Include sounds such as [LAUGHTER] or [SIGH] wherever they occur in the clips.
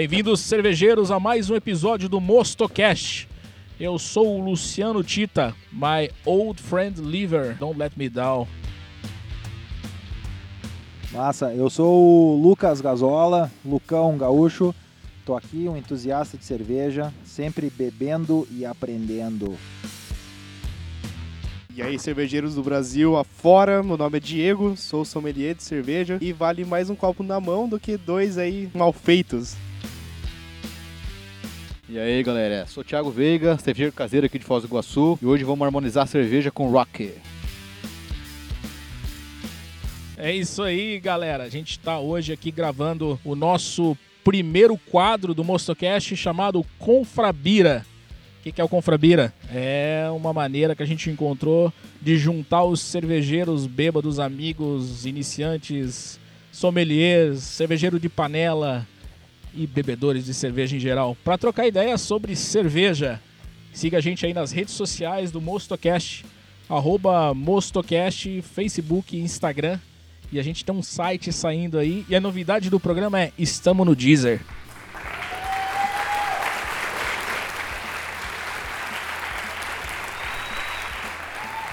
Bem-vindos, cervejeiros, a mais um episódio do Mostocast. Eu sou o Luciano Tita, my old friend liver, don't let me down. Massa, eu sou o Lucas Gazola, Lucão Gaúcho. Tô aqui, um entusiasta de cerveja, sempre bebendo e aprendendo. E aí, cervejeiros do Brasil afora, meu nome é Diego, sou sommelier de cerveja e vale mais um copo na mão do que dois aí mal feitos. E aí galera, sou Thiago Veiga, cervejeiro caseiro aqui de Foz do Iguaçu e hoje vamos harmonizar a cerveja com rock. É isso aí, galera. A gente está hoje aqui gravando o nosso primeiro quadro do Mostocast chamado Confrabira. O que, que é o Confrabira? É uma maneira que a gente encontrou de juntar os cervejeiros bêbados, amigos, iniciantes, sommeliers, cervejeiro de panela e bebedores de cerveja em geral, para trocar ideias sobre cerveja. Siga a gente aí nas redes sociais do Mostocast, arroba Mostocast, Facebook Instagram. E a gente tem um site saindo aí. E a novidade do programa é Estamos no Deezer.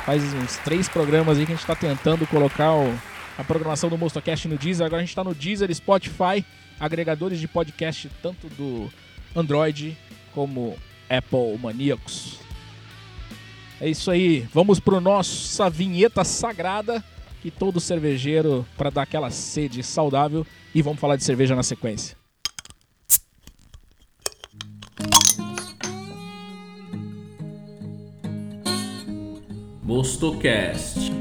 Faz uns três programas aí que a gente está tentando colocar o- a programação do Mostocast no Deezer. Agora a gente está no Deezer, Spotify, agregadores de podcast tanto do Android como Apple Maníacos. É isso aí. Vamos pro nossa vinheta sagrada que todo cervejeiro para dar aquela sede saudável e vamos falar de cerveja na sequência. Mostocast.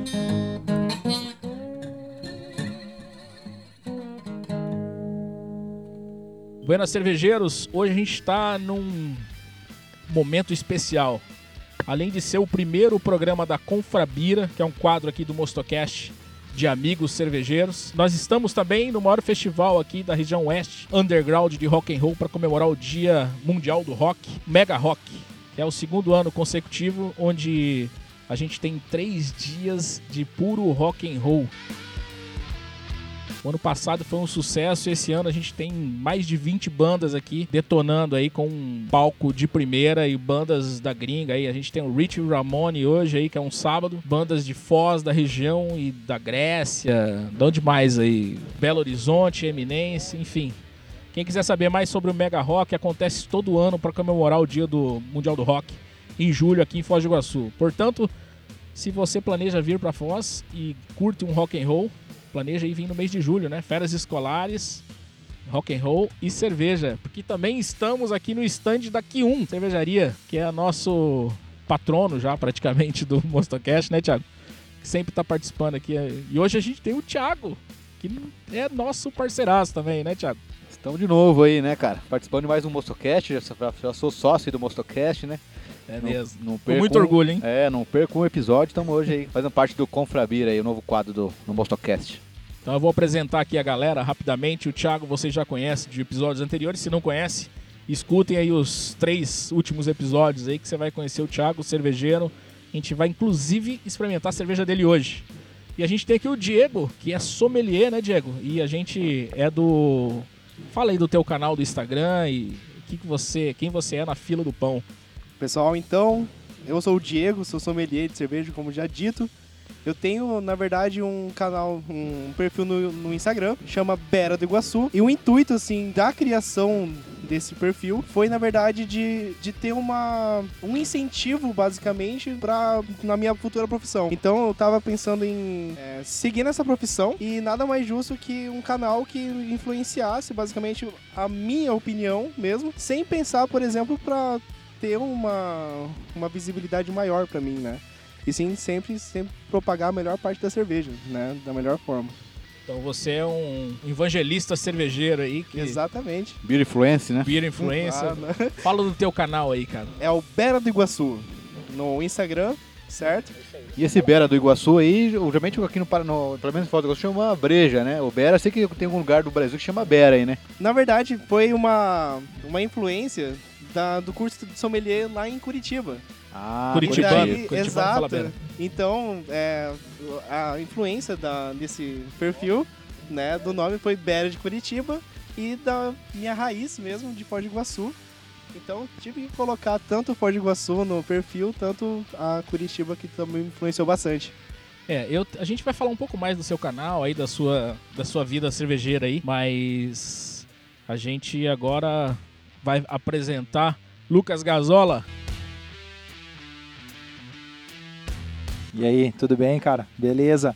Buenas cervejeiros, hoje a gente está num momento especial. Além de ser o primeiro programa da Confrabira, que é um quadro aqui do Mostocast de amigos cervejeiros, nós estamos também no maior festival aqui da região oeste, underground de rock and roll, para comemorar o Dia Mundial do Rock, Mega Rock. É o segundo ano consecutivo onde a gente tem três dias de puro rock and roll. O ano passado foi um sucesso esse ano a gente tem mais de 20 bandas aqui detonando aí com um palco de primeira e bandas da gringa aí. A gente tem o Rich Ramone hoje aí, que é um sábado. Bandas de Foz, da região e da Grécia. De onde mais aí? Belo Horizonte, Eminence, enfim. Quem quiser saber mais sobre o Mega Rock, acontece todo ano para comemorar o dia do Mundial do Rock, em julho aqui em Foz do Iguaçu. Portanto, se você planeja vir para Foz e curte um rock and roll, planeja aí vir no mês de julho, né? Férias escolares, rock and roll e cerveja, porque também estamos aqui no stand da Q1 Cervejaria, que é nosso patrono já praticamente do [LAUGHS] Mostocast, né, Thiago? Que sempre tá participando aqui. E hoje a gente tem o Thiago, que é nosso parceiraço também, né, Thiago? Estamos de novo aí, né, cara? Participando de mais um Mostocast, já, já sou sócio do Mostocast, né? É Não- mesmo. Não Com muito um- orgulho, hein? É, não perco um episódio, estamos hoje aí fazendo parte do Confrabira aí, o novo quadro do, do Mostocast. Então eu vou apresentar aqui a galera rapidamente. O Thiago vocês já conhecem de episódios anteriores. Se não conhece, escutem aí os três últimos episódios aí que você vai conhecer o Thiago, o cervejeiro. A gente vai inclusive experimentar a cerveja dele hoje. E a gente tem aqui o Diego, que é sommelier, né, Diego? E a gente é do. Fala aí do teu canal do Instagram e que, que você, quem você é na fila do pão. Pessoal, então, eu sou o Diego, sou sommelier de cerveja, como já dito. Eu tenho, na verdade, um canal, um perfil no, no Instagram, chama Bera do Iguaçu. E o intuito, assim, da criação desse perfil foi, na verdade, de, de ter uma, um incentivo, basicamente, pra, na minha futura profissão. Então, eu tava pensando em é, seguir nessa profissão e nada mais justo que um canal que influenciasse, basicamente, a minha opinião mesmo, sem pensar, por exemplo, pra ter uma, uma visibilidade maior pra mim, né? E sim, sempre, sempre propagar a melhor parte da cerveja, né? Da melhor forma. Então você é um evangelista cervejeiro aí, que Exatamente. Beer Influence, né? beer influencer. Ah, né? [LAUGHS] Fala do teu canal aí, cara. É o Bera do Iguaçu no Instagram, certo? E esse Bera do Iguaçu aí, geralmente aqui no, Paraná, pelo menos em Iguaçu, chama Breja, né? O Bera, sei que tem algum lugar do Brasil que chama Bera aí, né? Na verdade, foi uma, uma influência da- do curso de sommelier lá em Curitiba. Ah, Curitibano. Daí, Curitibano exato. Bera. Então, é, a influência da, desse perfil, né, do nome foi Bera de Curitiba. e da minha raiz mesmo, de Foz do Iguaçu. Então tive que colocar tanto o Foz do Iguaçu no perfil, tanto a Curitiba que também me influenciou bastante. É, eu, a gente vai falar um pouco mais do seu canal aí, da sua, da sua vida cervejeira aí, mas a gente agora vai apresentar Lucas Gazola. E aí, tudo bem, cara? Beleza?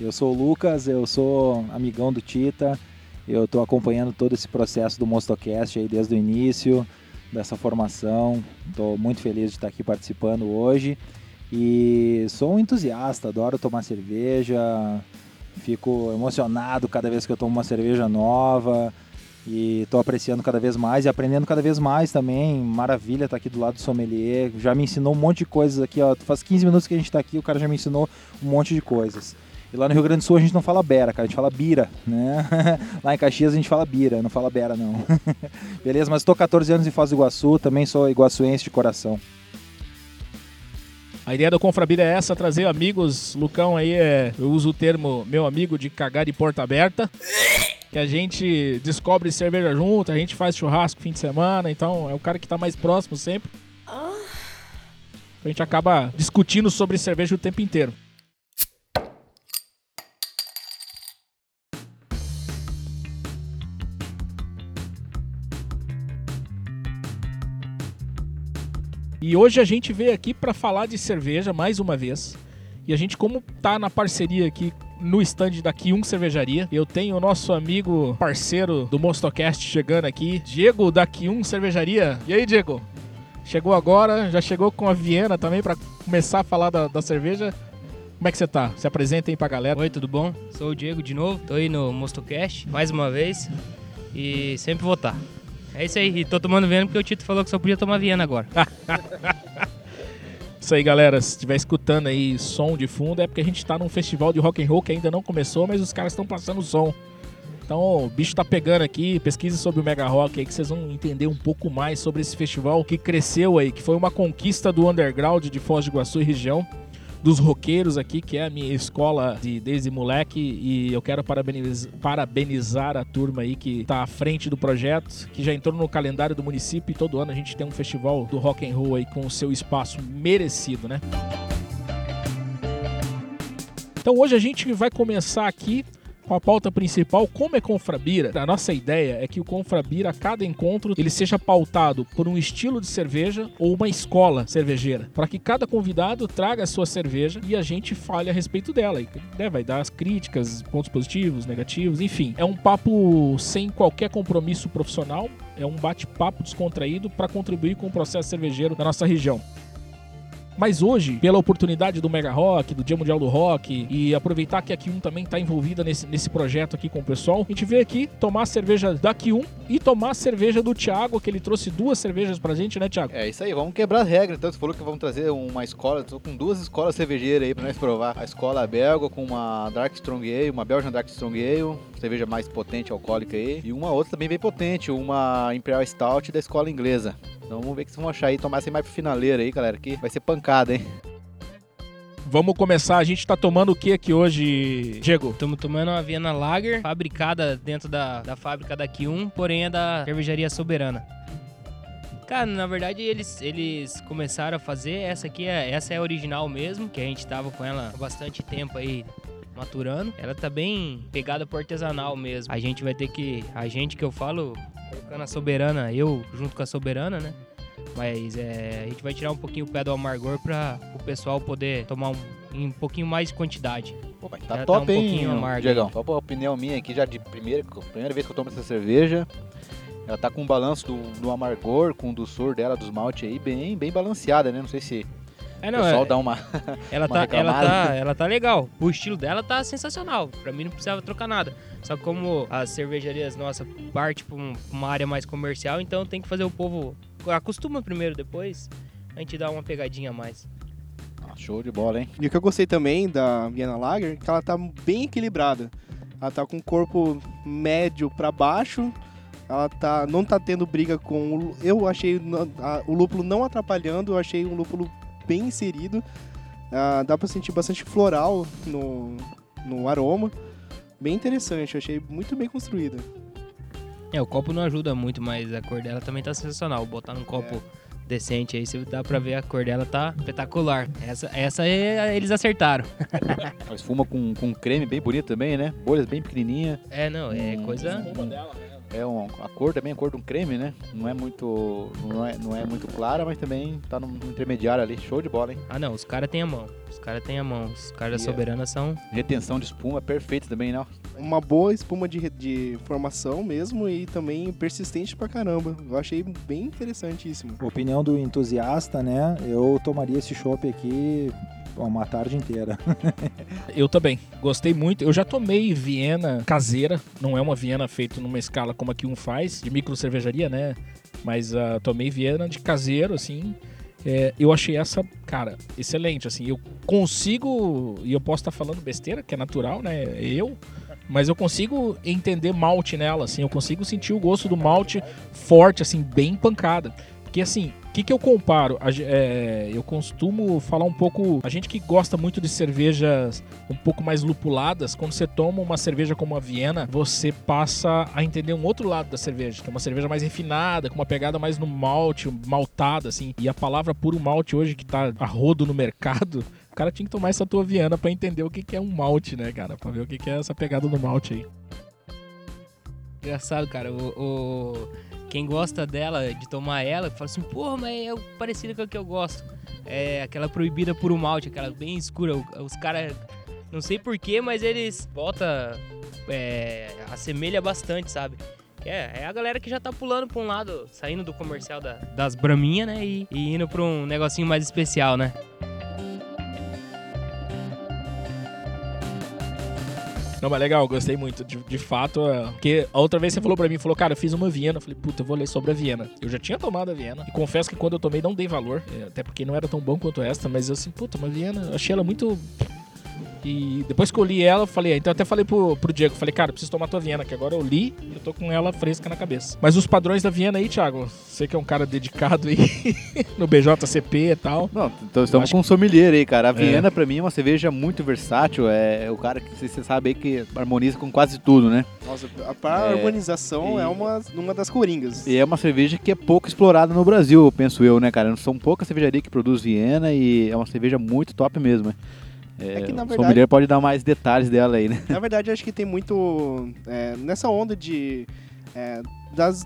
Eu sou o Lucas, eu sou amigão do Tita. Eu estou acompanhando todo esse processo do Mostocast aí desde o início dessa formação. Estou muito feliz de estar aqui participando hoje. E sou um entusiasta, adoro tomar cerveja. Fico emocionado cada vez que eu tomo uma cerveja nova. E estou apreciando cada vez mais e aprendendo cada vez mais também. Maravilha estar aqui do lado do sommelier. Já me ensinou um monte de coisas aqui. Ó. Faz 15 minutos que a gente está aqui, o cara já me ensinou um monte de coisas. E lá no Rio Grande do Sul a gente não fala bera, cara, a gente fala bira, né? [LAUGHS] lá em Caxias a gente fala bira, não fala bera não. [LAUGHS] Beleza, mas estou 14 anos em Foz do Iguaçu, também sou iguaçuense de coração. A ideia do Confrabira é essa, trazer amigos. Lucão aí é, eu uso o termo meu amigo de cagar de porta aberta. Que a gente descobre cerveja junto, a gente faz churrasco fim de semana, então é o cara que tá mais próximo sempre. A gente acaba discutindo sobre cerveja o tempo inteiro. E hoje a gente veio aqui para falar de cerveja mais uma vez. E a gente, como tá na parceria aqui no stand da Q1 Cervejaria, eu tenho o nosso amigo parceiro do Monstocast chegando aqui, Diego da Q1 Cervejaria. E aí, Diego? Chegou agora, já chegou com a Viena também para começar a falar da, da cerveja. Como é que você tá? Se apresenta aí pra galera. Oi, tudo bom? Sou o Diego de novo, tô aí no Mostocast mais uma vez e sempre vou estar. É isso aí, e tô tomando Viena porque o Tito falou que só podia tomar Viena agora. [LAUGHS] Isso aí, galera. Se estiver escutando aí som de fundo, é porque a gente tá num festival de rock and roll que ainda não começou, mas os caras estão passando som. Então, o bicho tá pegando aqui, pesquise sobre o Mega Rock aí que vocês vão entender um pouco mais sobre esse festival que cresceu aí, que foi uma conquista do underground de Foz do Iguaçu e região dos roqueiros aqui, que é a minha escola de desde moleque, e eu quero parabeniz, parabenizar a turma aí que tá à frente do projeto, que já entrou no calendário do município e todo ano a gente tem um festival do rock and roll aí com o seu espaço merecido, né? Então hoje a gente vai começar aqui com a pauta principal, como é Confrabira. A nossa ideia é que o Confrabira, a cada encontro, ele seja pautado por um estilo de cerveja ou uma escola cervejeira, para que cada convidado traga a sua cerveja e a gente fale a respeito dela. E, né, vai dar as críticas, pontos positivos, negativos, enfim. É um papo sem qualquer compromisso profissional, é um bate-papo descontraído para contribuir com o processo cervejeiro da nossa região. Mas hoje, pela oportunidade do Mega Rock, do Dia Mundial do Rock, e aproveitar que a Q1 também está envolvida nesse, nesse projeto aqui com o pessoal, a gente veio aqui tomar a cerveja da Q1 e tomar a cerveja do Thiago, que ele trouxe duas cervejas pra gente, né, Thiago? É isso aí, vamos quebrar as regras. Então, você falou que vamos trazer uma escola, tô com duas escolas cervejeiras aí pra nós provar. A escola belga com uma Dark Strong Ale, uma Belgian Dark Strong Ale, cerveja mais potente, alcoólica aí, e uma outra também bem potente, uma Imperial Stout da escola inglesa. Então vamos ver o que vocês vão achar aí, tomar assim mais pro finaleiro aí, galera, que vai ser pancada, hein? Vamos começar, a gente tá tomando o que aqui hoje, Diego? Estamos tomando uma Viena Lager, fabricada dentro da, da fábrica da Q1, porém é da cervejaria Soberana. Cara, na verdade eles, eles começaram a fazer, essa aqui é, essa é a original mesmo, que a gente tava com ela há bastante tempo aí maturando. Ela tá bem pegada por artesanal mesmo. A gente vai ter que, a gente que eu falo, colocando a Soberana, eu junto com a Soberana, né? Mas é, a gente vai tirar um pouquinho o pé do amargor para o pessoal poder tomar um, em um pouquinho mais de quantidade. Pô, mas tá Ela tá top, um hein, pouquinho amarga Diegão? Só uma opinião minha aqui, já de primeira, primeira vez que eu tomo essa cerveja. Ela tá com um balanço do, do amargor, com o doçor dela, dos malte aí, bem, bem balanceada, né? Não sei se É, o não, pessoal é, dá uma... [LAUGHS] ela, uma tá, ela, tá, ela tá legal. O estilo dela tá sensacional. Pra mim não precisava trocar nada. Só que como as cervejarias nossa parte pra um- uma área mais comercial, então tem que fazer o povo acostuma primeiro, depois a gente dá uma pegadinha a mais. Ah, show de bola, hein? E o que eu gostei também da Viena Lager é que ela tá bem equilibrada. Ela tá com o corpo médio pra baixo. Ela tá, não tá tendo briga com. o- Eu achei a- o lúpulo não atrapalhando, eu achei um lúpulo bem inserido. Ah, dá pra sentir bastante floral no, no aroma. Bem interessante, eu achei muito bem construída. É, o copo não ajuda muito, mas a cor dela também tá sensacional. Botar num copo decente aí, você dá pra ver a cor dela tá espetacular. Essa, essa é- eles acertaram. [LAUGHS] Uma espuma com, com creme bem bonito também, né? Bolhas bem pequenininha. É, não, é Hum. coisa. É um, a cor também, a cor de um creme, né? Não é muito, não é, não é muito clara, mas também tá no, intermediário ali. Show de bola, hein? Ah, não, os caras têm a mão. Os caras têm a mão. Os caras da é- Soberana são. Retenção de espuma perfeita também, né? Uma boa espuma de, de formação mesmo e também persistente pra caramba. Eu achei bem interessantíssimo. Opinião do entusiasta, né? Eu tomaria esse chopp aqui uma tarde inteira. [LAUGHS] Eu também. Gostei muito. Eu já tomei Viena caseira. Não é uma Viena feita numa escala como a que um faz, de micro cervejaria, né? Mas ah, tomei Viena de caseiro, assim. É, eu achei essa, cara, excelente. Assim, eu consigo. E eu posso estar falando besteira, que é natural, né? Eu. Mas eu consigo entender malte nela, assim. Eu consigo sentir o gosto do malte forte, assim, bem pancada. Porque assim, que, que eu comparo? A é, eu costumo falar um pouco. A gente que gosta muito de cervejas um pouco mais lupuladas, quando você toma uma cerveja como a Viena, você passa a entender um outro lado da cerveja, que é uma cerveja mais refinada, com uma pegada mais no malte, maltada, assim. E a palavra puro malte hoje, que tá a rodo no mercado, [LAUGHS] o cara tinha que tomar essa tua Viena pra entender o que, que é um malte, né, cara? Pra ver o que, que é essa pegada do malte aí. Engraçado, cara. O, o- Quem gosta dela, de tomar ela, fala assim, porra, mas é parecido com o que eu gosto. É aquela proibida por um malte, aquela bem escura. Os caras, não sei porquê, mas eles botam. É, assemelha bastante, sabe? É, é a galera que já tá pulando pra um lado, saindo do comercial da- das braminhas, né? E, e indo pra um negocinho mais especial, né? Não, mas legal, gostei muito. De, de fato, é, porque a outra vez você falou pra mim, falou, cara, eu fiz uma Viena. Eu falei, puta, eu vou ler sobre a Viena. Eu já tinha tomado a Viena. E confesso que quando eu tomei, não dei valor. é, Até porque não era tão bom quanto esta. Mas eu assim, puta, uma Viena, achei ela muito. E depois que eu li ela, eu falei, então eu até falei pro, pro Diego, falei, cara, preciso tomar tua Viena, que agora eu li e eu tô com ela fresca na cabeça. Mas os padrões da Viena aí, Thiago, você que é um cara dedicado aí [LAUGHS] no BJCP e tal. Não, então estamos com um sommelier aí, cara. A Viena, pra mim, é uma cerveja muito versátil. É, é o cara que você sabe aí que harmoniza com quase tudo, né? Nossa, a pra É, harmonização e- é uma, uma das coringas. E é uma cerveja que é pouco explorada no Brasil, penso eu, né, cara? São poucas cervejarias que produz Viena e é uma cerveja muito top mesmo, né? É, que, na o verdade- sommelier pode dar mais detalhes dela aí, né? [LAUGHS] Na verdade, acho que tem muito. é, nessa onda de. é, das.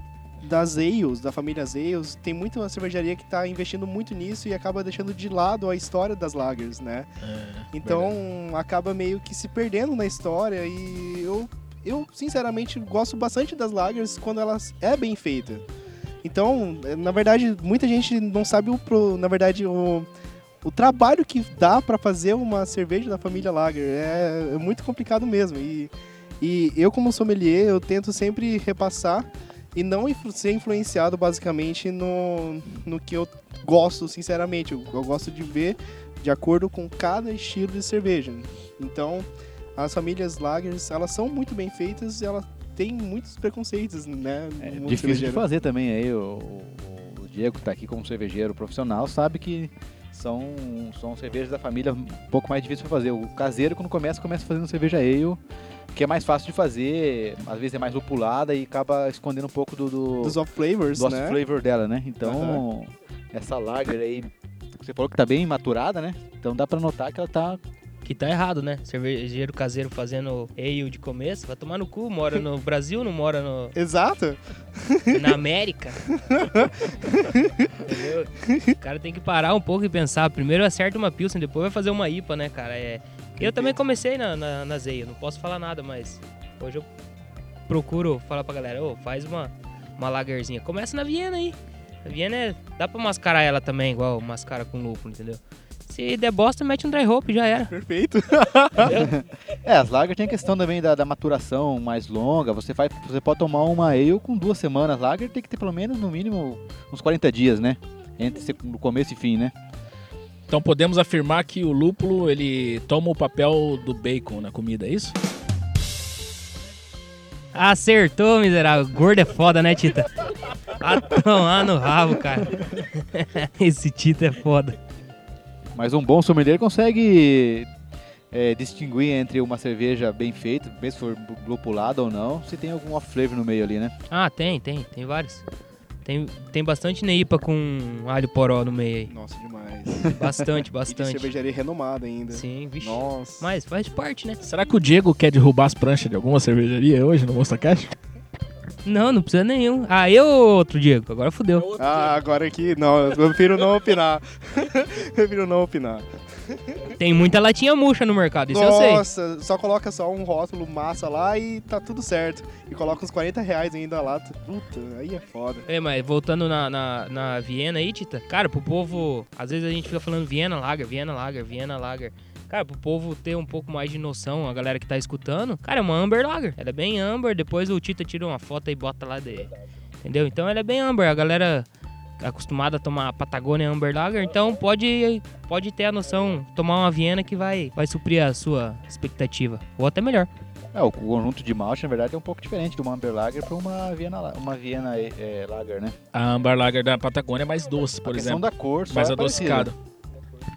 Das ales, da família ales, tem muita cervejaria que está investindo muito nisso e acaba deixando de lado a história das lagers, né? Então acaba meio que se perdendo na história e eu, eu sinceramente gosto bastante das lagers quando elas é bem feita. Então, na verdade, muita gente não sabe o pro, na verdade o, o trabalho que dá para fazer uma cerveja da família Lager é, é muito complicado mesmo e e eu como sommelier eu tento sempre repassar e não influ- ser influenciado basicamente no, no que eu gosto sinceramente. Eu, eu gosto de ver de acordo com cada estilo de cerveja. Então, as famílias lagers, elas são muito bem feitas e elas têm muitos preconceitos, né? É difícil de cervejeiro. fazer também aí. O, o- o Diego tá aqui como cervejeiro profissional, sabe que são, são cervejas da família um pouco mais difícil pra fazer. O caseiro, quando começa, começa fazendo cerveja ale, que é mais fácil de fazer, às vezes é mais lupulada e acaba escondendo um pouco do, do, Dos off flavors, do né? flavor dela, né? Então, essa lager aí, você falou que tá bem maturada, né? Então dá pra notar que ela tá Que tá errado, né? Cervejeiro caseiro fazendo ale de começo, vai tomar no cu, mora no [LAUGHS] Brasil, não mora no, Exato. na América. Entendeu? O cara tem que parar um pouco e pensar. Primeiro acerta uma Pilsen, depois vai fazer uma IPA, né, cara? É... Eu também comecei na, na, na Zeia, não posso falar nada, mas hoje eu procuro falar pra galera, ô, faz uma, uma lagerzinha. Começa na Viena aí. A Viena é... dá pra mascarar ela também, igual mascara com lúpulo, entendeu? Se der bosta, mete um dry hop, já era. Perfeito. [LAUGHS] É, as lagers tem a questão também da, da maturação mais longa. Você, faz, você pode tomar uma ale com duas semanas. Lager tem que ter pelo menos, no mínimo, uns 40 dias, né? Entre no começo e fim, né? Então podemos afirmar que o lúpulo ele toma o papel do bacon na comida, é isso? Acertou, miserável. Gordo é foda, né, Tita? A tomar no rabo, cara. [LAUGHS] Esse Tita é foda. Mas um bom sommelier consegue é, distinguir entre uma cerveja bem feita, mesmo se for lupulada ou não, se tem algum off-flavor no meio ali, né? Ah, tem, tem, tem vários. Tem, tem bastante neipa com alho poró no meio aí. Nossa, demais. Bastante, [LAUGHS] E de bastante. cervejaria renomada ainda. Sim, vixe. Nossa. Mas faz parte, né? Será que o Diego quer derrubar as pranchas de alguma cervejaria hoje no MonsterCast? Não, não precisa nenhum. Ah, eu outro Diego, agora fudeu. Ah, agora aqui, não, eu prefiro não opinar. [LAUGHS] prefiro não opinar. Tem muita latinha murcha no mercado, isso eu sei. Nossa, só coloca só um rótulo massa lá e tá tudo certo. E coloca uns 40 reais ainda lá. Puta, aí é foda. É, mas voltando na, na, na Viena aí, Tita, cara, pro povo, às vezes a gente fica falando Viena Lager, Viena Lager, Viena Lager. Cara, pro povo ter um pouco mais de noção, a galera que tá escutando, cara, é uma Amber Lager. Ela é bem Amber, depois o Tita tira uma foto e bota lá de. Entendeu? Então ela é bem Amber, a galera acostumada a tomar Patagônia Amber Lager, então pode, pode ter a noção, tomar uma Viena que vai, vai suprir a sua expectativa. Ou até melhor. É, o conjunto de malte, na verdade, é um pouco diferente de uma Amber Lager para uma Viena, uma Viena é, Lager, né? A Amber Lager da Patagônia é mais doce, por a exemplo. da cor, só mais é parecida.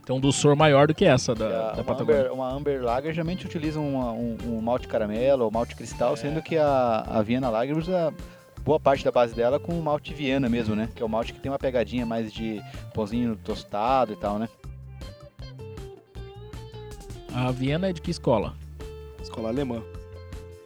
Tem um doçor maior do que essa da, a- da uma, Patagônia. Amber, uma Amber Lager geralmente utiliza uma- um, um malte caramelo ou malte cristal, sendo que a, a Viena Lager usa boa parte da base dela com o malte Viena mesmo, né? Que é o malte que tem uma pegadinha mais de pãozinho tostado e tal, né? A Viena é de que escola? Escola alemã.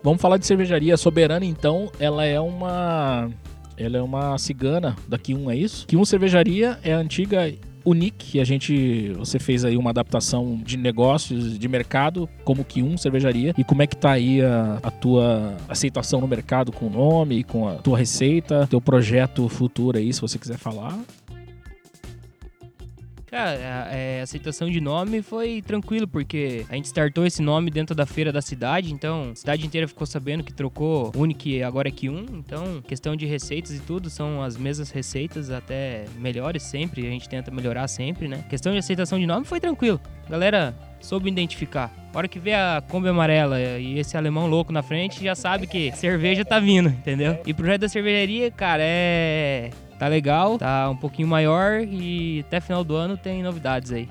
Vamos falar de cervejaria soberana, então. Ela é uma. Ela é uma cigana da Q1, é isso? Q1 Cervejaria é a antiga Unique, que a gente. Você fez aí uma adaptação de negócios, de mercado, como Q1 Cervejaria. E como é que tá aí a, a tua aceitação no mercado com o nome, com a tua receita, teu projeto futuro aí, se você quiser falar. Cara, a, é, a aceitação de nome foi tranquilo, porque a gente startou esse nome dentro da feira da cidade, então a cidade inteira ficou sabendo que trocou Unique e agora é Q1, então questão de receitas e tudo, são as mesmas receitas, até melhores sempre, a gente tenta melhorar sempre, né? Questão de aceitação de nome foi tranquilo, galera soube identificar. A hora que vê a Kombi amarela e esse alemão louco na frente, já sabe que cerveja tá vindo, entendeu? E pro projeto da cervejaria, cara, é tá legal, tá um pouquinho maior e até final do ano tem novidades aí.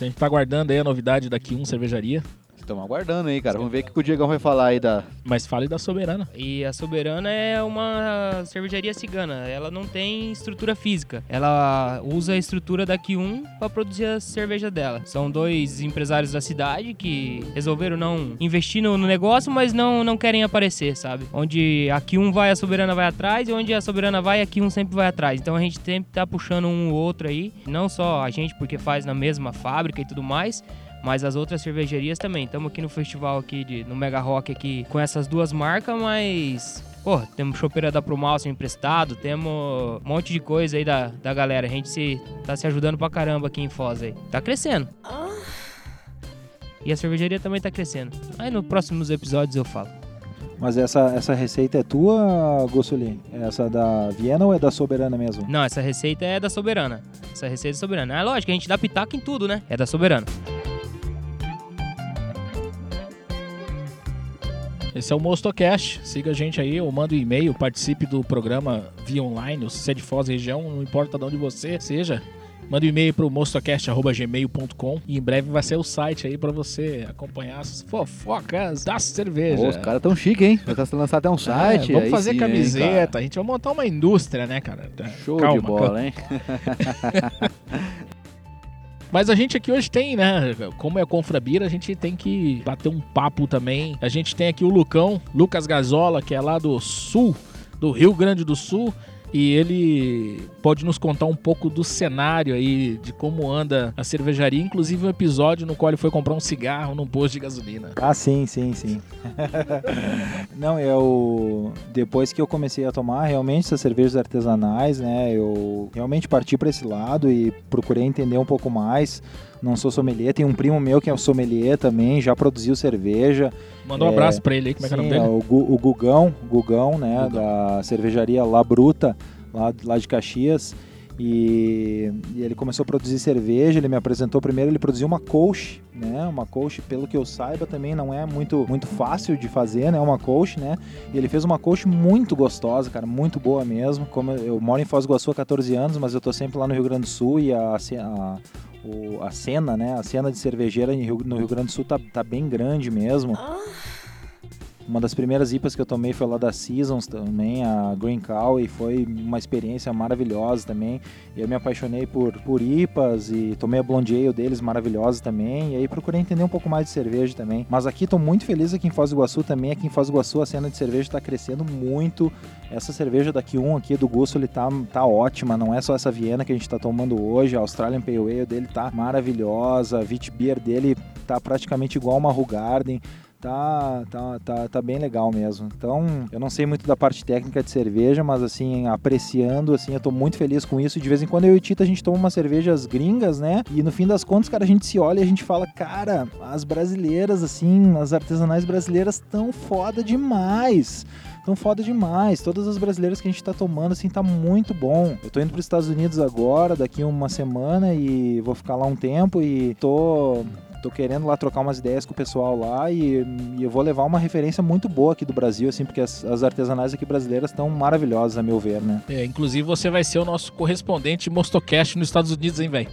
A gente tá aguardando aí a novidade da Q1 Cervejaria. Estamos aguardando aí, cara. Vamos ver o que o Diegão vai falar aí da. Mas fale da Soberana. E a Soberana é uma cervejaria cigana. Ela não tem estrutura física. Ela usa a estrutura da Q1 para produzir a cerveja dela. São dois empresários da cidade que resolveram não investir no no negócio, mas não, não querem aparecer, sabe? Onde a Q1 vai, a Soberana vai atrás, e onde a Soberana vai, a Q1 sempre vai atrás. Então a gente sempre tá puxando um ou outro aí. Não só a gente, porque faz na mesma fábrica e tudo mais, mas as outras cervejarias também. Estamos aqui no festival aqui de, no Mega Rock aqui com essas duas marcas, mas Pô, temos chopeira da Promalce emprestado, temos um monte de coisa aí da, da galera. A gente se, tá se ajudando pra caramba aqui em Foz aí. Tá crescendo. E a cervejaria também tá crescendo. Aí nos próximos episódios eu falo. Mas essa, essa receita é tua, Gossuli? Essa da Viena ou é da Soberana mesmo? Não, essa receita é da Soberana. Essa receita é soberana. É lógico, a gente dá pitaco em tudo, né? É da Soberana. Esse é o Mostocast. Siga a gente aí, ou manda um e-mail, participe do programa via online, ou se você é de Foz região, não importa de onde você seja. Manda um e-mail pro mostocast.gmail.com e em breve vai ser o site aí pra você acompanhar as fofocas da cerveja. Pô, os caras tão chique, hein? Vai lançar até um site. É, vamos fazer sim, hein, camiseta, cara. a gente vai montar uma indústria, né, cara? Show Calma, de bola, hein? [LAUGHS] Mas a gente aqui hoje tem, né? Como é Confrabira, a gente tem que bater um papo também. A gente tem aqui o Lucão, Lucas Gazola, que é lá do sul, do Rio Grande do Sul. E ele pode nos contar um pouco do cenário aí, de como anda a cervejaria, inclusive um episódio no qual ele foi comprar um cigarro num posto de gasolina. Ah, sim, sim, sim. [LAUGHS] Não, eu depois que eu comecei a tomar realmente essas cervejas artesanais, né, eu realmente parti para esse lado e procurei entender um pouco mais. Não sou sommelier, tem um primo meu que é sommelier também, já produziu cerveja. Manda um É, abraço pra ele aí, como é que é o nome Sim, dele? o, Gu- o Gugão, Gugão, né, Gugão. da cervejaria La Bruta, lá, lá de Caxias. E, e ele começou a produzir cerveja, ele me apresentou primeiro, ele produziu uma colch, né, uma colch, pelo que eu saiba, também não é muito, muito fácil de fazer, né, uma colch, né, e ele fez uma colch muito gostosa, cara, muito boa mesmo, como eu, eu moro em Foz do Iguaçu há 14 anos, mas eu tô sempre lá no Rio Grande do Sul e a, a- o- a cena, né? A cena de cervejeira no Rio Grande do Sul tá, tá bem grande mesmo. Uma das primeiras IPAs que eu tomei foi lá da Seasons também, a Green Cow, e foi uma experiência maravilhosa também. Eu me apaixonei por, por IPAs e tomei a Blonde Ale deles, maravilhosa também. E aí procurei entender um pouco mais de cerveja também. Mas aqui tô muito feliz aqui em Foz do Iguaçu também. Aqui em Foz do Iguaçu a cena de cerveja está crescendo muito. Essa cerveja daqui um aqui do Gusto, ele tá, tá ótima. Não é só essa Viena que a gente tá tomando hoje. A Australian Pale Ale dele tá maravilhosa. A Beer dele tá praticamente igual uma Garden tá, tá, tá, tá bem legal mesmo. Então, eu não sei muito da parte técnica de cerveja, mas assim, apreciando, assim, eu tô muito feliz com isso. De vez em quando eu e o Tito a gente toma umas cervejas gringas, né? E no fim das contas, cara, a gente se olha e a gente fala, cara, as brasileiras, assim, as artesanais brasileiras tão foda demais. Tão foda demais. Todas as brasileiras que a gente tá tomando, assim, tá muito bom. Eu tô indo pros Estados Unidos agora, daqui uma semana, e vou ficar lá um tempo e tô tô querendo lá trocar umas ideias com o pessoal lá e, e eu vou levar uma referência muito boa aqui do Brasil, assim, porque as, as artesanais aqui brasileiras estão maravilhosas, a meu ver, né? É, inclusive você vai ser o nosso correspondente Mostocast nos Estados Unidos, hein, velho?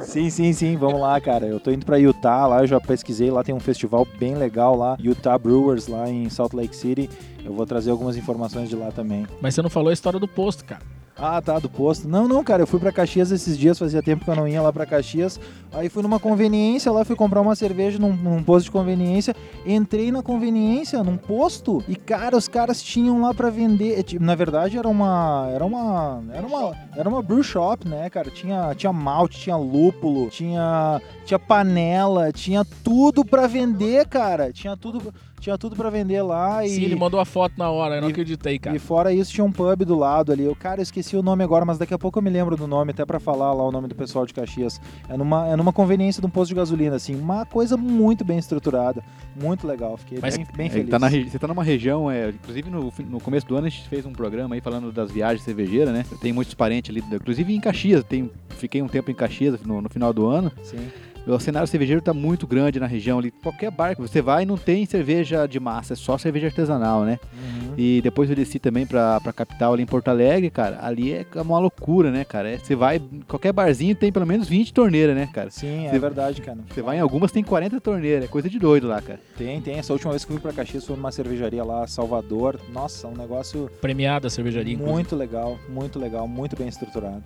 Sim, sim, sim, vamos lá, cara. Eu tô indo pra Utah, lá eu já pesquisei, lá tem um festival bem legal lá, Utah Brewers, lá em Salt Lake City. Eu vou trazer algumas informações de lá também. Mas você não falou a história do posto, cara. Ah, tá, do posto. Não, não, cara, eu fui pra Caxias esses dias, fazia tempo que eu não ia lá pra Caxias. Aí fui numa conveniência lá, fui comprar uma cerveja num, num posto de conveniência. Entrei na conveniência, num posto, e cara, os caras tinham lá pra vender. tipo, Na verdade, era uma. Era uma. Era uma. Era uma brew shop, né, cara? Tinha, tinha malte, tinha lúpulo, tinha. Tinha panela, tinha tudo pra vender, cara. Tinha tudo. Tinha tudo pra vender lá e. Sim, ele mandou a foto na hora, eu não e- acreditei, cara. E fora isso, tinha um pub do lado ali. Eu, cara, eu esqueci o nome agora, mas daqui a pouco eu me lembro do nome, até pra falar lá o nome do pessoal de Caxias. É numa, é numa conveniência de um posto de gasolina, assim. Uma coisa muito bem estruturada. Muito legal. Fiquei Mas bem, bem É, feliz. tá na você tá numa região, é, inclusive no, no começo do ano a gente fez um programa aí falando das viagens cervejeiras, né? Tem muitos parentes ali, inclusive em Caxias, tem, fiquei um tempo em Caxias no, no final do ano. Sim. O cenário cervejeiro tá muito grande na região ali. Qualquer bar que você vai não tem cerveja de massa, é só cerveja artesanal, né? Uhum. E depois eu desci também pra, pra capital ali em Porto Alegre, cara. Ali é uma loucura, né, cara? É, Você vai, qualquer barzinho tem pelo menos 20 torneiras, né, cara? Sim, é Você- verdade, cara. Você vai em algumas tem 40 torneiras, é coisa de doido lá, cara. Tem, tem. Essa última vez que eu fui pra Caxias foi numa cervejaria lá, Salvador. Nossa, um negócio Premiada a cervejaria, inclusive. muito legal, muito legal, muito bem estruturado.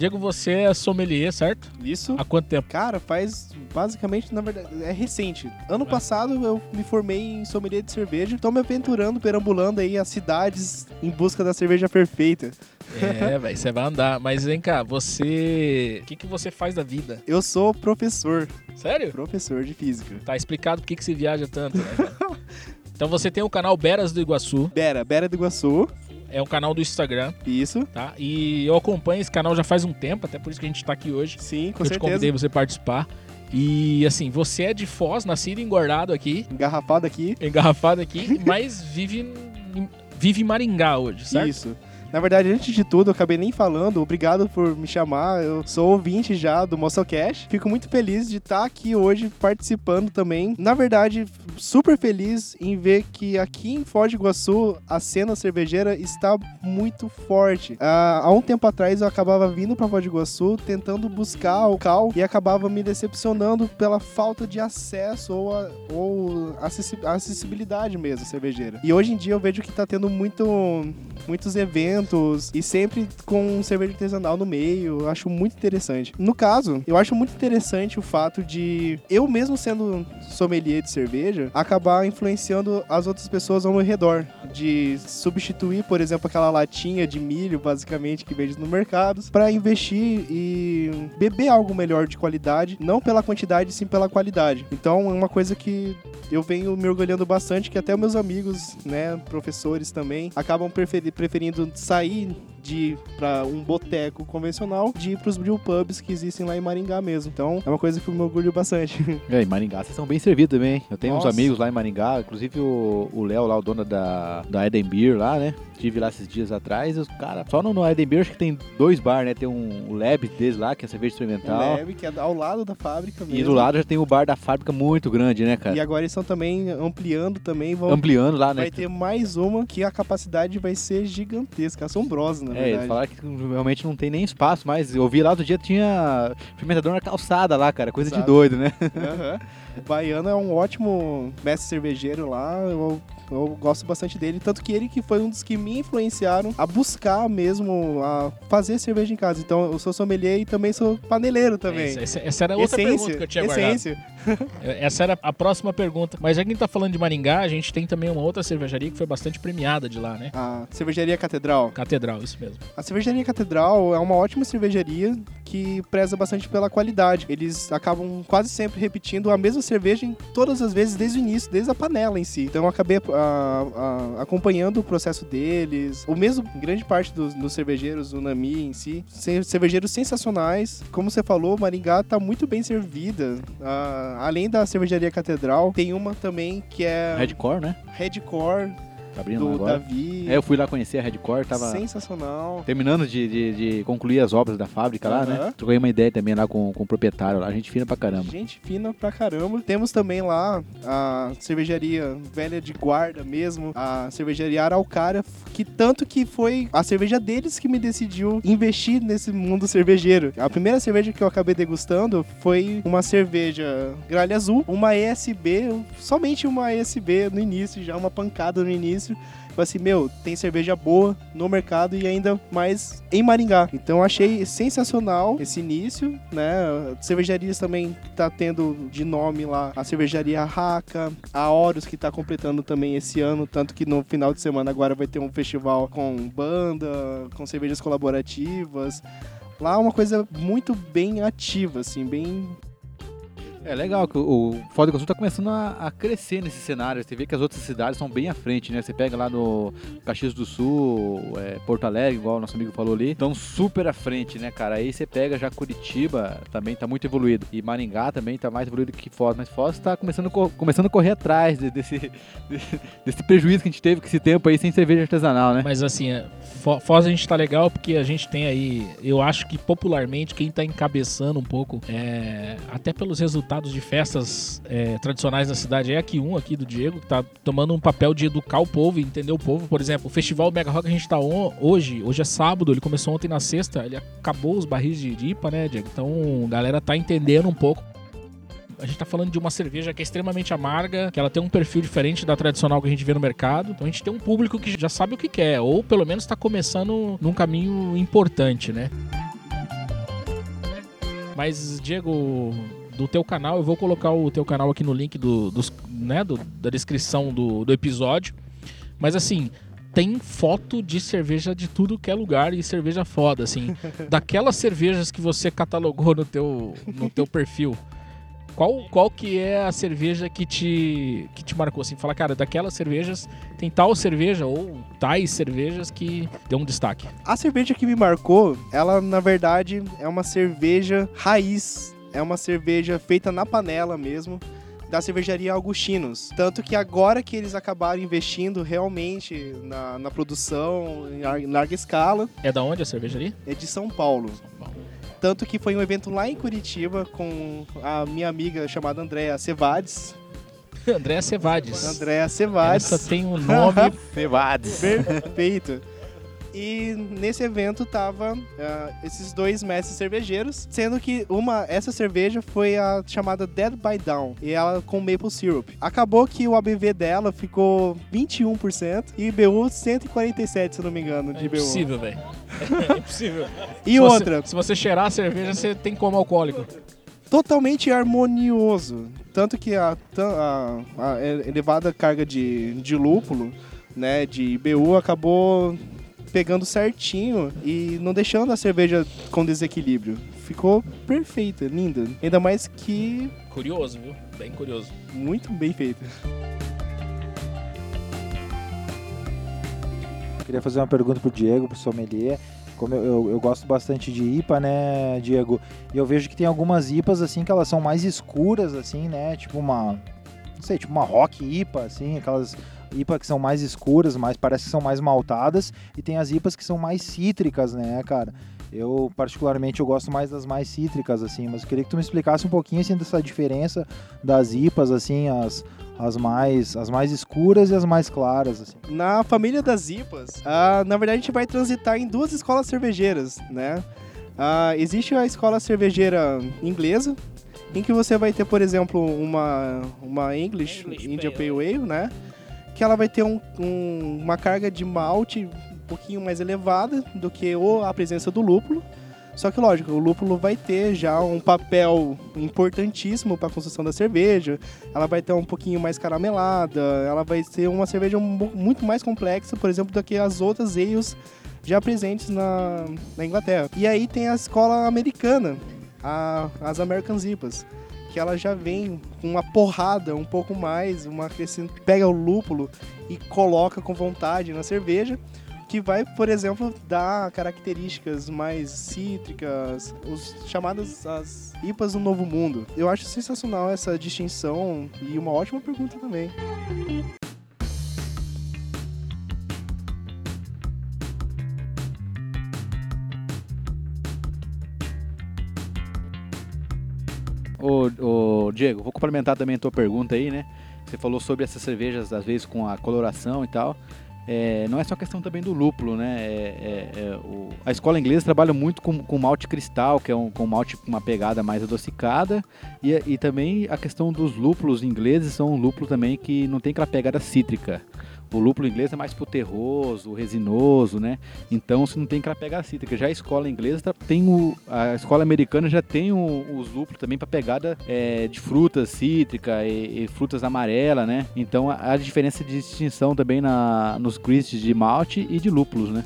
Diego, você é sommelier, certo? Isso. Há quanto tempo? Cara, faz basicamente, na verdade, é recente. Ano passado eu me formei em sommelier de cerveja. Tô me aventurando, perambulando aí as cidades em busca da cerveja perfeita. É, [LAUGHS] velho, você vai andar. Mas vem cá, você. O que, que você faz da vida? Eu sou professor, Sério? professor de física. Tá explicado por que, que você viaja tanto, né? [LAUGHS] Então você tem o canal Beras do Iguaçu, Bera, Bera do Iguaçu, é um canal do Instagram, isso. tá? E eu acompanho esse canal já faz um tempo, até por isso que a gente tá aqui hoje. Sim, com eu te certeza. convidei você participar. E assim, você é de Foz, nascido e engordado aqui, Engarrafado aqui. engarrafado aqui, [LAUGHS] mas vive vive em Maringá hoje, certo? Isso. Na verdade, antes de tudo, eu acabei nem falando. Obrigado por me chamar. Eu sou ouvinte já do Moçocast. Fico muito feliz de estar aqui hoje participando também. Na verdade, super feliz em ver que aqui em Foz do Iguaçu a cena cervejeira está muito forte. Ah, há um tempo atrás eu acabava vindo para Foz do Iguaçu tentando buscar o cal e acabava me decepcionando pela falta de acesso ou, a, ou acessi- acessibilidade mesmo cervejeira. E hoje em dia eu vejo que tá tendo muito muitos eventos e sempre com cerveja artesanal no meio. Eu acho muito interessante. No caso, eu acho muito interessante o fato de eu mesmo sendo sommelier de cerveja, acabar influenciando as outras pessoas ao meu redor. De substituir, por exemplo, aquela latinha de milho, basicamente, que vende no mercado, para investir e beber algo melhor de qualidade, não pela quantidade, sim pela qualidade. Então é uma coisa que eu venho me orgulhando bastante, que até meus amigos, né, professores também, acabam preferi- preferindo 在意 de para um boteco convencional, de ir pros brew pubs que existem lá em Maringá mesmo. Então, é uma coisa que eu me orgulho bastante. [LAUGHS] É, em Maringá vocês são bem servidos também. hein? Eu tenho Nossa. uns amigos lá em Maringá, inclusive o o Léo lá, o dono da, da Eden Beer lá, né? Estive lá esses dias atrás os caras, só no, no Eden Beer acho que tem dois bar, né? Tem um, o Lab deles lá, que é cerveja experimental. Leve, que é ao lado da fábrica mesmo. E do lado já tem o bar da fábrica muito grande, né, cara? E agora eles estão também ampliando também, vão Ampliando lá, né? Vai ter mais uma que a capacidade vai ser gigantesca, assombrosa, na na É, verdade. eles falaram que realmente não tem nem espaço mais. Eu vi lá outro dia, tinha fermentador na calçada lá, cara. Coisa de doido, né? Aham. [LAUGHS] O Baiano é um ótimo mestre cervejeiro lá. Eu, eu gosto bastante dele. Tanto que ele que foi um dos que me influenciaram a buscar mesmo, a fazer cerveja em casa. Então eu sou sommelier e também sou paneleiro também. Essa, essa- essa era outra pergunta que eu tinha guardado. essência. [LAUGHS] Essa era a próxima pergunta. Mas já que a gente tá falando de Maringá, a gente tem também uma outra cervejaria que foi bastante premiada de lá, né? A cervejaria Catedral. Catedral, isso mesmo. A cervejaria Catedral é uma ótima cervejaria que preza bastante pela qualidade. Eles acabam quase sempre repetindo a mesma cerveja em todas as vezes desde o início, desde a panela em si. Então eu acabei ah, ah, acompanhando o processo deles. O mesmo, grande parte dos, dos cervejeiros, o Nami em si, ce- cervejeiros sensacionais. Como você falou, Maringá tá muito bem servida. Ah, além da cervejaria Catedral, tem uma também que é Redcore, né? Redcore, Tá abrindo do agora. Davi. É, eu fui lá conhecer a Redcore, tava Sensacional. terminando de, de, de concluir as obras da fábrica lá, né? Troquei uma ideia também lá com, com o proprietário lá, a gente fina pra caramba. Gente fina pra caramba. Temos também lá a cervejaria velha de guarda mesmo, a cervejaria Araucária, que tanto que foi a cerveja deles que me decidiu investir nesse mundo cervejeiro. A primeira cerveja que eu acabei degustando foi uma cerveja gralha azul, uma ESB, somente uma ESB no início, já uma pancada no início. Falei assim, meu, tem cerveja boa no mercado e ainda mais em Maringá. Então achei sensacional esse início, né? Cervejarias também tá tendo de nome lá a cervejaria Raca, a Horus que tá completando também esse ano, tanto que no final de semana agora vai ter um festival com banda, com cervejas colaborativas. Lá é uma coisa muito bem ativa, assim, bem É legal que o, Foz do Iguaçu tá começando a, a crescer nesse cenário. Você vê que as outras cidades estão bem à frente, né? Você pega lá no Caxias do Sul, é, Porto Alegre, igual o nosso amigo falou ali, estão super à frente, né, cara? Aí você pega já Curitiba, também tá muito evoluído. E Maringá também tá mais evoluído que Foz, mas Foz tá começando, começando a correr atrás de- [LAUGHS] desse, desse, prejuízo que a gente teve com esse tempo aí sem cerveja artesanal, né? Mas assim, é, Fo- Foz a gente tá legal porque a gente tem aí, eu acho que popularmente quem tá encabeçando um pouco, é, até pelos resultados de festas é, tradicionais da cidade, é a Q1 aqui do Diego, que tá tomando um papel de educar o povo e entender o povo. Por exemplo, o Festival Mega Rock a gente tá on- hoje, hoje é sábado, ele começou ontem na sexta, ele acabou os barris de de IPA, né, Diego? Então a galera tá entendendo um pouco. A gente tá falando de uma cerveja que é extremamente amarga, que ela tem um perfil diferente da tradicional que a gente vê no mercado. Então a gente tem um público que já sabe o que quer, ou pelo menos tá começando num caminho importante, né? Mas, Diego, do teu canal, eu vou colocar o teu canal aqui no link do, dos, né, do- da descrição do, do episódio. Mas assim, tem foto de cerveja de tudo que é lugar e cerveja foda, assim. [LAUGHS] Daquelas cervejas que você catalogou no teu, no teu perfil. Qual, qual que é a cerveja que te, que te marcou? Assim, fala, cara, daquelas cervejas, tem tal cerveja ou tais cervejas que deu um destaque. A cerveja que me marcou, ela na verdade é uma cerveja raiz. É uma cerveja feita na panela mesmo, da cervejaria Augustinos. Tanto que agora que eles acabaram investindo realmente na, na produção em lar- em larga escala, É da onde a cerveja ali? é de São Paulo. Tanto que foi um evento lá em Curitiba com a minha amiga chamada Andréa Cevades. [LAUGHS] Andréa Cevades. Andréa Cevades. Essa tem um nome [LAUGHS] Cevades. Perfeito. E nesse evento tava ah, esses dois mestres cervejeiros, sendo que uma essa cerveja foi a chamada Dead by Down, e ela com maple syrup. Acabou que o ABV dela ficou 21% e IBU 147, se eu não me engano, de É IBU. impossível, velho. É [LAUGHS] impossível. E Se você- outra, se você cheirar a cerveja, você tem como alcoólico. totalmente harmonioso. Tanto que a, a- a elevada carga de, de lúpulo, né, de IBU, acabou pegando certinho e não deixando a cerveja com desequilíbrio. Ficou perfeita, linda. Ainda mais que Curioso, viu? Bem curioso. muito bem feita. Queria fazer uma pergunta pro Diego, pro sommelier. Como eu, eu, eu gosto bastante de IPA, né, Diego? E eu vejo que tem algumas IPAs, assim, que elas são mais escuras, assim, né? Tipo uma... Não sei, tipo uma rock IPA, assim, aquelas IPA que são mais escuras, mas parece que são mais maltadas. E tem as IPAs que são mais cítricas, né, cara? Eu, particularmente, eu gosto mais das mais cítricas, assim. Mas eu queria que tu me explicasse um pouquinho, assim, dessa diferença das IPAs, assim, as as mais, as mais escuras e as mais claras. Assim. Na família das IPAs, ah, na verdade a gente vai transitar em duas escolas cervejeiras, né? Ah, existe a escola cervejeira inglesa, em que você vai ter, por exemplo, uma, uma English, English India Pale Pale Ale, né? Que ela vai ter um- um- uma carga de malte um pouquinho mais elevada do que o, a presença do lúpulo. Só que, lógico, o lúpulo vai ter já um papel importantíssimo para a construção da cerveja. Ela vai ter um pouquinho mais caramelada. Ela vai ser uma cerveja mu- muito mais complexa, por exemplo, do que as outras ales já presentes na, na Inglaterra. E aí tem a escola americana, a- as American IPAs, que ela já vem com uma porrada um pouco mais, uma acrescent- pega o lúpulo e coloca com vontade na cerveja, que vai, por exemplo, dar características mais cítricas, os chamadas as IPAs do Novo Mundo. Eu acho sensacional essa distinção e uma ótima pergunta também. Ô, ô, Diego, vou complementar também a tua pergunta aí, né? Você falou sobre essas cervejas, às vezes, com a coloração e tal. É, não é só questão também do lúpulo, né? É- é- é o- a escola inglesa trabalha muito com, com malte cristal, que é um com malte com uma pegada mais adocicada. E, e também a questão dos lúpulos ingleses são um lúpulo também que não tem aquela pegada cítrica. O lúpulo inglês é mais pro terroso, resinoso, né? Então você não tem pegada cítrica. Já a escola inglesa tá- tem o. A escola americana já tem os lúpulos também para pegada é, de frutas cítrica e, e frutas amarelas, né? Então a, a diferença de distinção também na, nos grists de malte e de lúpulos, né?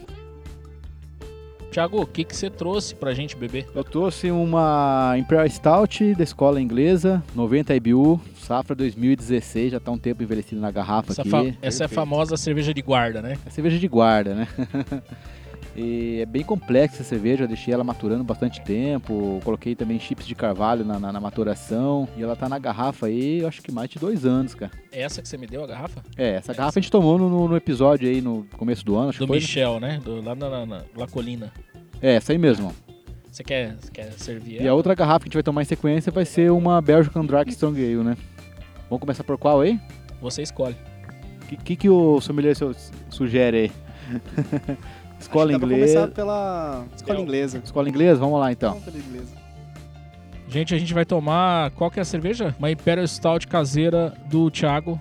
Thiago, o que, que você trouxe pra gente beber? Eu trouxe uma Imperial Stout da escola inglesa, 90 IBU, safra 2016, já tá um tempo envelhecido na garrafa Essa, aqui. fa- essa é a Perfeito. famosa cerveja de guarda, né? É cerveja de guarda, né? [LAUGHS] e é bem complexa a cerveja, eu deixei ela maturando bastante tempo. Coloquei também chips de carvalho na, na- na maturação. E ela tá na garrafa aí, acho que mais de dois anos, cara. É essa que você me deu, a garrafa? É, essa garrafa a gente tomou no, no- episódio aí no começo do ano, acho Do que foi. Michel, né? Do, lá na, na, na Colina. É, essa aí mesmo. Você quer, quer servir E a ela? outra garrafa que a gente vai tomar em sequência vai ser uma Belgian Dark Strong Ale, né? Vamos começar por qual aí? Você escolhe. O que, que, que o sommelier su- sugere aí? [LAUGHS] Escola inglesa. começar pela escola inglesa. Escola inglesa? Vamos lá então. Vamos pela inglesa. Gente, a gente vai tomar. Qual que é a cerveja? Uma Imperial Stout caseira do Thiago.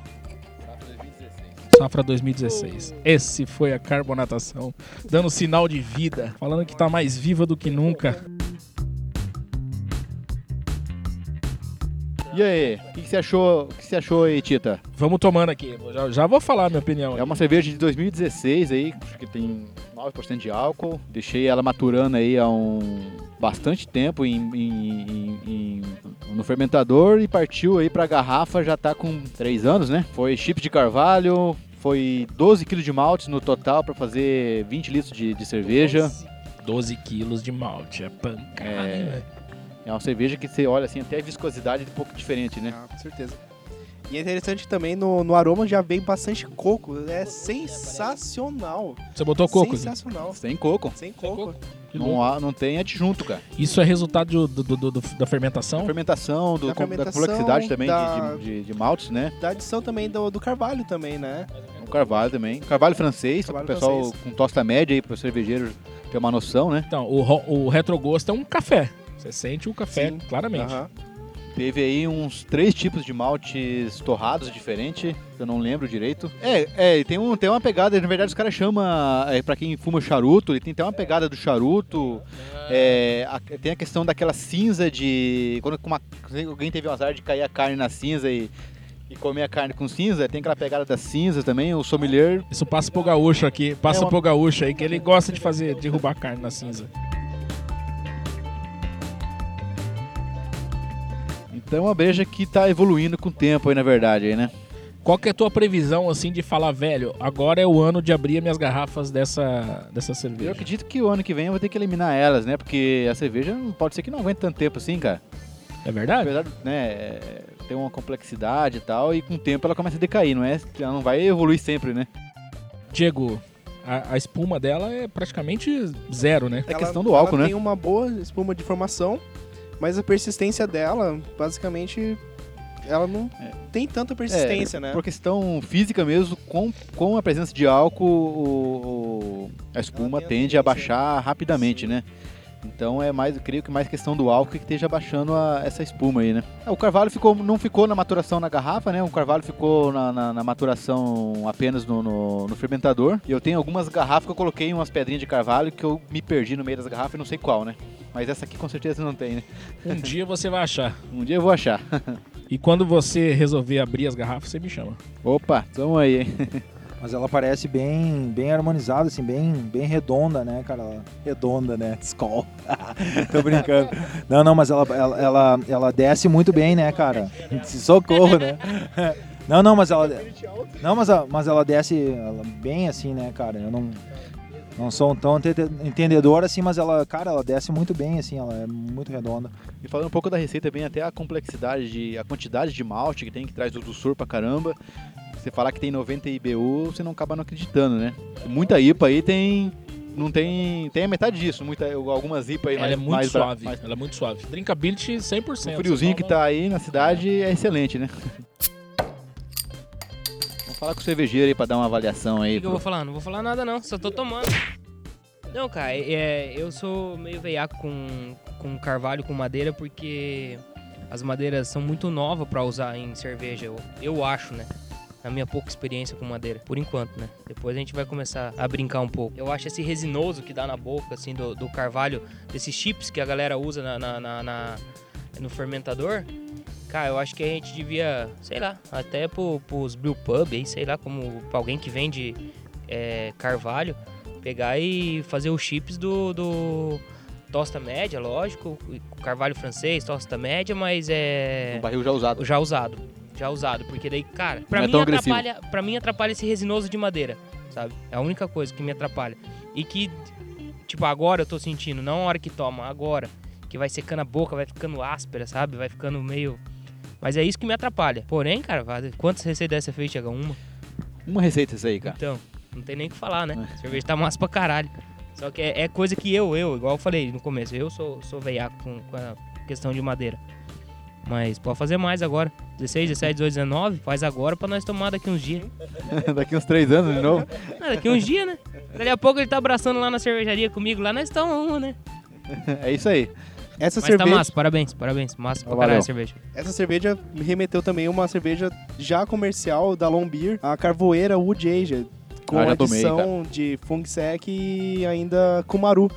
Safra 2016. Esse foi a carbonatação, dando sinal de vida, falando que tá mais viva do que nunca. E aí, o que, que você achou? O que você achou aí, Tita? Vamos tomando aqui. Já, já vou falar a minha opinião. É uma cerveja de 2016 aí, que tem 9% de álcool. Deixei ela maturando aí há um bastante tempo em, em- em- no fermentador e partiu aí pra garrafa, já tá com 3 anos, né? Foi chip de carvalho, foi 12 kg de malte no total pra fazer 20 litros de, de cerveja. 12 quilos de malte. É pancada, É. velho? É uma cerveja que você olha assim, até a viscosidade é um pouco diferente, né? Ah, com certeza. E é interessante também no, no aroma já vem bastante coco. É sensacional. Você botou coco? Sensacional. Sem coco. Sem coco. Não, há, não tem adjunto, cara. Isso é resultado do- do- do- do- da fermentação? fermentação, do, Da com- da fermentação, complexidade também de- da- de, de, de maltes, né? Da adição também do, do carvalho também, né? O carvalho também. Carvalho francês, Carvalho o pessoal francês. com tosta média aí, para o cervejeiro ter uma noção, né? Então, o, o retrogosto é um café. Você sente o café, Sim. claramente. Aham. Teve aí uns três tipos de maltes torrados diferentes, eu não lembro direito. É, é, e tem, um, tem uma pegada, na verdade os caras chamam, é, pra quem fuma charuto, ele tem até uma pegada do charuto. É, a- tem a questão daquela cinza de. Quando uma- alguém teve o azar de cair a carne na cinza e, e comer a carne com cinza, tem aquela pegada da cinza também. O sommelier Isso passa pro gaúcho aqui. Passa É uma- pro gaúcho aí, que ele gosta de fazer, derrubar a carne na cinza. Então é uma breja que tá evoluindo com o tempo aí, na verdade, aí, né? Qual que é a tua previsão, assim, de falar, velho, agora é o ano de abrir minhas garrafas dessa, dessa Eu cerveja? acredito que o ano que vem eu vou ter que eliminar elas, né? Porque a cerveja não pode ser que não aguente tanto tempo assim, cara. É verdade? verdade, né, é, tem uma complexidade e tal, e com o tempo ela começa a decair, não é? Ela não vai evoluir sempre, né? Diego, a, a espuma dela é praticamente zero, né? É questão do álcool, ela né? tem uma boa espuma de formação, mas a persistência dela, basicamente, ela não tem tanta persistência, né? Por questão física mesmo, com, com a presença de álcool, o- o- a espuma tende a baixar rapidamente, né? Então é mais, eu creio que mais questão do álcool que esteja baixando a- essa espuma aí, né? É, O carvalho ficou, não ficou na maturação na garrafa, né? O carvalho ficou na, na- na maturação apenas no, no- no fermentador. E eu tenho algumas garrafas que eu coloquei umas pedrinhas de carvalho que eu me perdi no meio das garrafas e não sei qual, né? Mas essa aqui com certeza não tem, né? Um [LAUGHS] dia você vai achar. Um dia eu vou achar. [LAUGHS] E quando você resolver abrir as garrafas, você me chama. Opa, tamo aí, hein? [LAUGHS] Mas ela parece bem, bem harmonizada, assim, bem, bem redonda, né, cara? Redonda, né? [LAUGHS] Skol. [LAUGHS] Tô brincando. Não, não, mas ela, ela, ela, ela desce muito bem, né, cara? [LAUGHS] Socorro, né? Não, não, mas ela. Não, mas, a- mas ela desce ela bem assim, né, cara? Eu não. Não sou um tão ente- entendedor assim, mas ela, cara, ela desce muito bem, assim, ela é muito redonda. E falando um pouco da receita, bem até a complexidade, de, a quantidade de malte que tem, que traz do doçor pra caramba. Você falar que tem 90 IBU, você não acaba não acreditando, né? Muita IPA aí tem. Não tem. Tem a metade disso. Muita, algumas IPA aí Ela mais, é muito mais suave. mais- Ela é muito suave. Drinkability 100%. o friozinho que tá aí na cidade é excelente, né? Vamos falar com o cervejeiro aí pra dar uma avaliação O aí. que, que eu pro- vou falar? Não vou falar nada não, só tô tomando. Não, cara, é, eu sou meio veiaco com, com carvalho, com madeira, porque as madeiras são muito novas pra usar em cerveja, eu, eu acho, né? Na minha pouca experiência com madeira, por enquanto, né? Depois a gente vai começar a brincar um pouco. Eu acho esse resinoso que dá na boca, assim, do, do carvalho, desses chips que a galera usa na, na- na- na- no fermentador, Cara, eu acho que a gente devia, sei lá, até pro, pros brew pub aí, sei lá, como pra alguém que vende é, carvalho, pegar e fazer os chips do, do tosta média, lógico, carvalho francês, tosta média, mas é Um barril já usado. já usado, já usado, porque daí, cara, pra Não é mim agressivo. atrapalha, para mim atrapalha esse resinoso de madeira, sabe? É a única coisa que me atrapalha. E que tipo agora eu tô sentindo, não a hora que toma, agora, que vai secando a boca, vai ficando áspera, sabe? Vai ficando meio mas é isso que me atrapalha. Porém, cara, quantas receitas dessa fez, Tiago? Uma? Uma receita isso aí, cara. Então, não tem nem o que falar, né? É. Cerveja tá massa pra caralho. Só que é, é coisa que eu, eu, igual eu falei no começo, eu sou, sou veiaco com, com a questão de madeira. Mas pode fazer mais agora. 16, 17, 18, 19, faz agora pra nós tomar daqui uns dias. [LAUGHS] Daqui uns três anos de novo. Ah, daqui uns dias, né? Daqui a pouco ele tá abraçando lá na cervejaria comigo, lá nós tomamos uma, né? É isso aí. Essa Mas cerveja, tá massa, parabéns, parabéns. Massa pra caralho a cerveja. essa cerveja me remeteu também a uma cerveja já comercial da Lombeer, a Carvoeira Wood Aged, com Ah, já tomei, adição de Fung Sec e ainda Kumaru.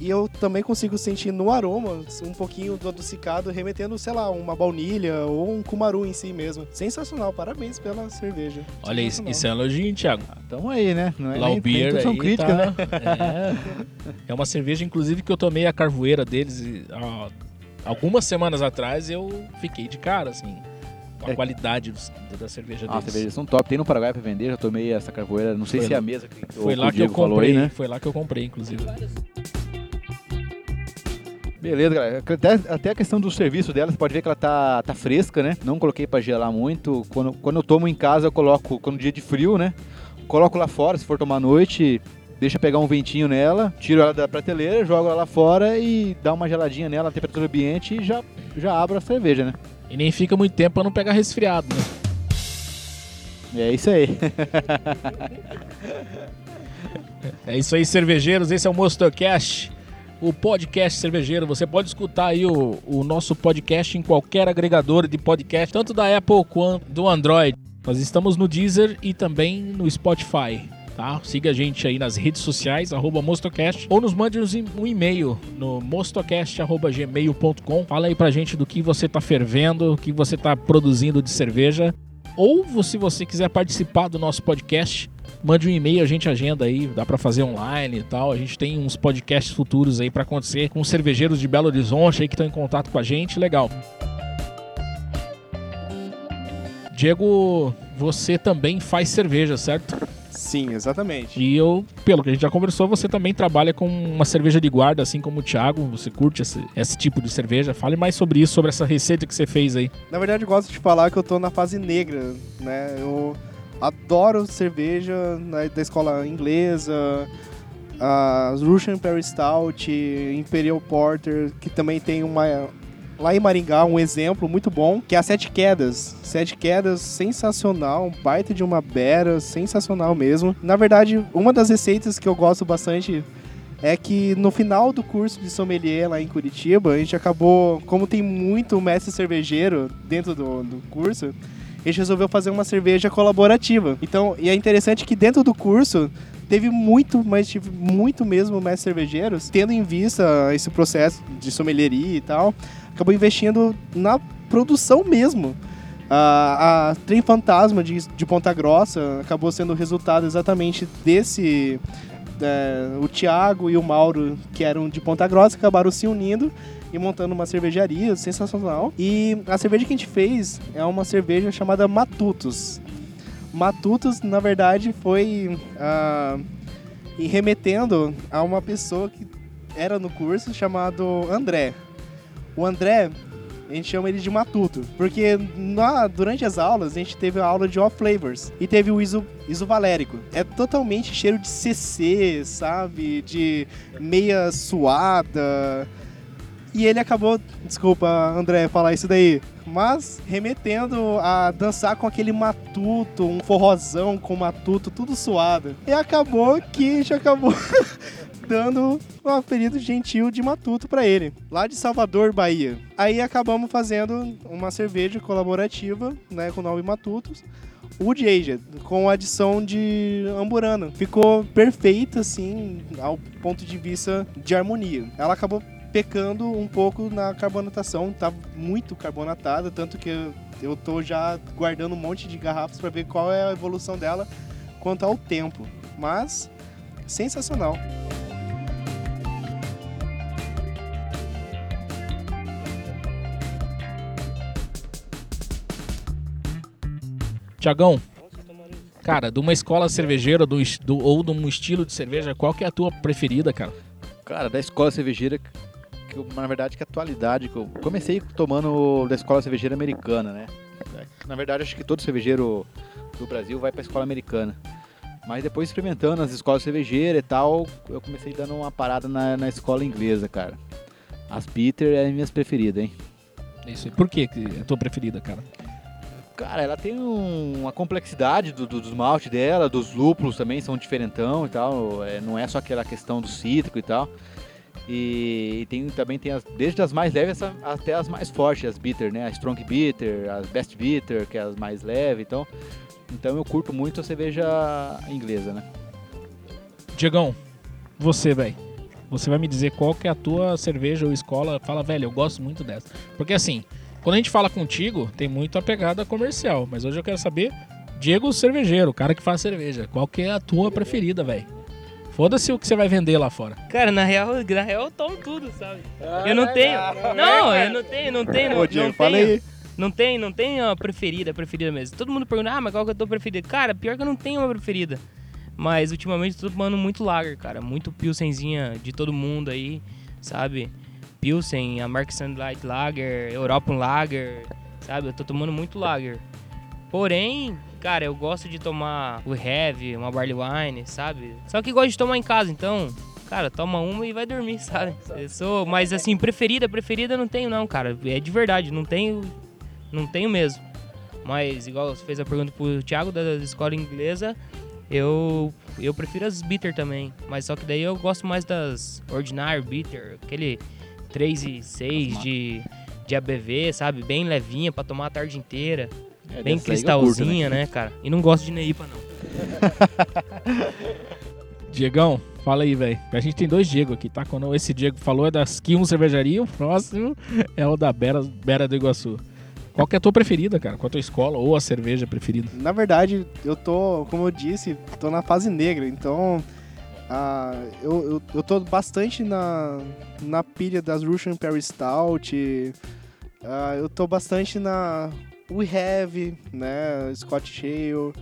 E eu também consigo sentir no aroma um pouquinho do adocicado, remetendo, sei lá, uma baunilha ou um Kumaru em si mesmo. Sensacional, parabéns pela cerveja. Olha, isso, isso é um elogio, hein, Thiago. Tamo aí, né? Não é tudo são aí críticas, tá- né? [LAUGHS] É. É uma cerveja, inclusive, que eu tomei a carvoeira deles e, ó, algumas semanas atrás eu fiquei de cara, assim, com a É. qualidade dos- da cerveja Ah, deles. cervejas são top. Tem no Paraguai pra vender, já tomei essa carvoeira. Não sei Foi se é a mesa que, Foi o- lá o que eu comprei, aí, né? foi lá que eu comprei, inclusive. Beleza, galera. Até, até a questão do serviço dela, você pode ver que ela tá, tá fresca, né? Não coloquei pra gelar muito. Quando, quando eu tomo em casa, eu coloco, quando dia de frio, né? Coloco lá fora, se for tomar à noite, deixa pegar um ventinho nela, tiro ela da prateleira, jogo ela lá fora e dá uma geladinha nela, temperatura ambiente e já, já abro a cerveja, né? E nem fica muito tempo pra não pegar resfriado, né? É isso aí. [LAUGHS] É isso aí, cervejeiros. Esse é o Mostocast, o podcast cervejeiro. Você pode escutar aí o, o nosso podcast em qualquer agregador de podcast, tanto da Apple quanto do Android. Nós estamos no Deezer e também no Spotify. Tá? Siga a gente aí nas redes sociais, arroba Mostocast, ou nos mande um e-mail no mostocast.gmail.com. Fala aí pra gente do que você tá fervendo, o que você tá produzindo de cerveja. Ou se você quiser participar do nosso podcast, mande um e-mail, a gente agenda aí, dá pra fazer online e tal. A gente tem uns podcasts futuros aí pra acontecer com cervejeiros de Belo Horizonte aí que estão em contato com a gente, legal. Diego, você também faz cerveja, certo? Sim, exatamente. E eu, pelo que a gente já conversou, você também trabalha com uma cerveja de guarda, assim como o Thiago. Você curte esse, esse tipo de cerveja? Fale mais sobre isso, sobre essa receita que você fez aí. Na verdade, eu gosto de falar que eu tô na fase negra, né? Eu adoro cerveja né, da escola inglesa, a Russian Imperial Stout, Imperial Porter, que também tem uma lá em Maringá um exemplo muito bom, que é a Sete Quedas. Sete Quedas, sensacional, um baita de uma bera, sensacional mesmo. Na verdade, uma das receitas que eu gosto bastante é que no final do curso de sommelier lá em Curitiba, a gente acabou, como tem muito mestre cervejeiro dentro do, do curso, a gente resolveu fazer uma cerveja colaborativa. Então, e é interessante que dentro do curso teve muito, mas tive muito mesmo mestres cervejeiros, tendo em vista esse processo de sommelieria e tal, acabou investindo na produção mesmo. A, a Trem Fantasma de, de Ponta Grossa acabou sendo o resultado exatamente desse. é, o Thiago e o Mauro, que eram de Ponta Grossa, acabaram se unindo e montando uma cervejaria sensacional. E a cerveja que a gente fez é uma cerveja chamada Matutos. Matutos, na verdade, foi ah, remetendo a uma pessoa que era no curso chamado André. O André, a gente chama ele de Matuto, porque na, durante as aulas a gente teve a aula de off flavors e teve o iso, isovalérico. É totalmente cheiro de CC, sabe? De meia suada. E ele acabou, desculpa, André, falar isso daí, mas remetendo a dançar com aquele matuto, um forrozão com matuto, tudo suado. E acabou que gente acabou [LAUGHS] dando um apelido gentil de matuto pra ele, lá de Salvador, Bahia. Aí acabamos fazendo uma cerveja colaborativa, né, com o nome Matutos. Wood Aged, com adição de amburana. Ficou perfeita, assim, ao ponto de vista de harmonia. Ela acabou pecando um pouco na carbonatação, tá muito carbonatada, tanto que eu- eu tô já guardando um monte de garrafas para ver qual é a evolução dela quanto ao tempo. Mas sensacional. Tiagão, cara, de uma escola cervejeira do, do- ou de um estilo de cerveja, qual que é a tua preferida, cara? Cara, da escola cervejeira, que eu, na verdade, que a atualidade, que eu comecei tomando da escola cervejeira americana, né? Na verdade, acho que todo cervejeiro do Brasil vai pra escola americana. Mas depois experimentando as escolas cervejeiras e tal, eu comecei dando uma parada na, na escola inglesa, cara. As bitter é as minhas preferidas, hein? Isso. Por que é a tua preferida, cara? Cara, ela tem um- uma complexidade do, do, dos malte dela, dos lúpulos também são diferentão e tal. é, não é só aquela questão do cítrico e tal. E, tem, também tem as, desde as mais leves até as mais fortes, as bitter, né? A strong bitter, as best bitter, que é as mais leves. Então, então eu curto muito a cerveja inglesa, né? Diegão, você, velho. Você vai me dizer qual que é a tua cerveja ou escola. Fala, velho, eu gosto muito dessa. Porque assim, quando a gente fala contigo, tem muito a pegada comercial. Mas hoje eu quero saber, Diego cervejeiro, o cara que faz cerveja. Qual que é a tua preferida, velho? Foda-se o que você vai vender lá fora. Cara, na real, na real eu tomo tudo, sabe? eu não tenho. Não, eu não tenho, não tenho, não, Ô, Diego, não fala tenho. aí. Não tem, não tem uma preferida, preferida mesmo. Todo mundo pergunta, ah, mas qual que é a tua preferida? Cara, pior que eu não tenho uma preferida. Mas ultimamente eu tô tomando muito lager, cara. Muito Pilsenzinha de todo mundo aí, sabe? Pilsen, American Light Lager, European Lager, sabe? Eu tô tomando muito lager. Porém, cara, eu gosto de tomar o heavy, uma barley wine, sabe? Só que gosto de tomar em casa, então, cara, toma uma e vai dormir, [LAUGHS] sabe? Eu sou, mas assim, preferida, preferida não tenho não, cara. É de verdade, não tenho, não tenho mesmo. Mas igual você fez a pergunta pro Thiago da escola inglesa, eu eu prefiro as bitter também, mas só que daí eu gosto mais das ordinary bitter, aquele 3 e 6 de de ABV, sabe? Bem levinha pra tomar a tarde inteira. É, Bem que eu curto, cristalzinha, né, cara? E não gosto de Neipa, não. [LAUGHS] Diegão, fala aí, velho. A gente tem dois Diego aqui, tá? Quando esse Diego falou é das Q1 Cervejaria, o próximo [LAUGHS] é o da Bera, Bera do Iguaçu. Qual que é a tua preferida, cara? Qual a tua escola ou a cerveja preferida? Na verdade, eu tô, como eu disse, tô na fase negra, então ah, eu, eu, eu tô bastante na, na pilha das Russian Imperial Stout, ah, eu tô bastante na We Have, né, Scott Ale,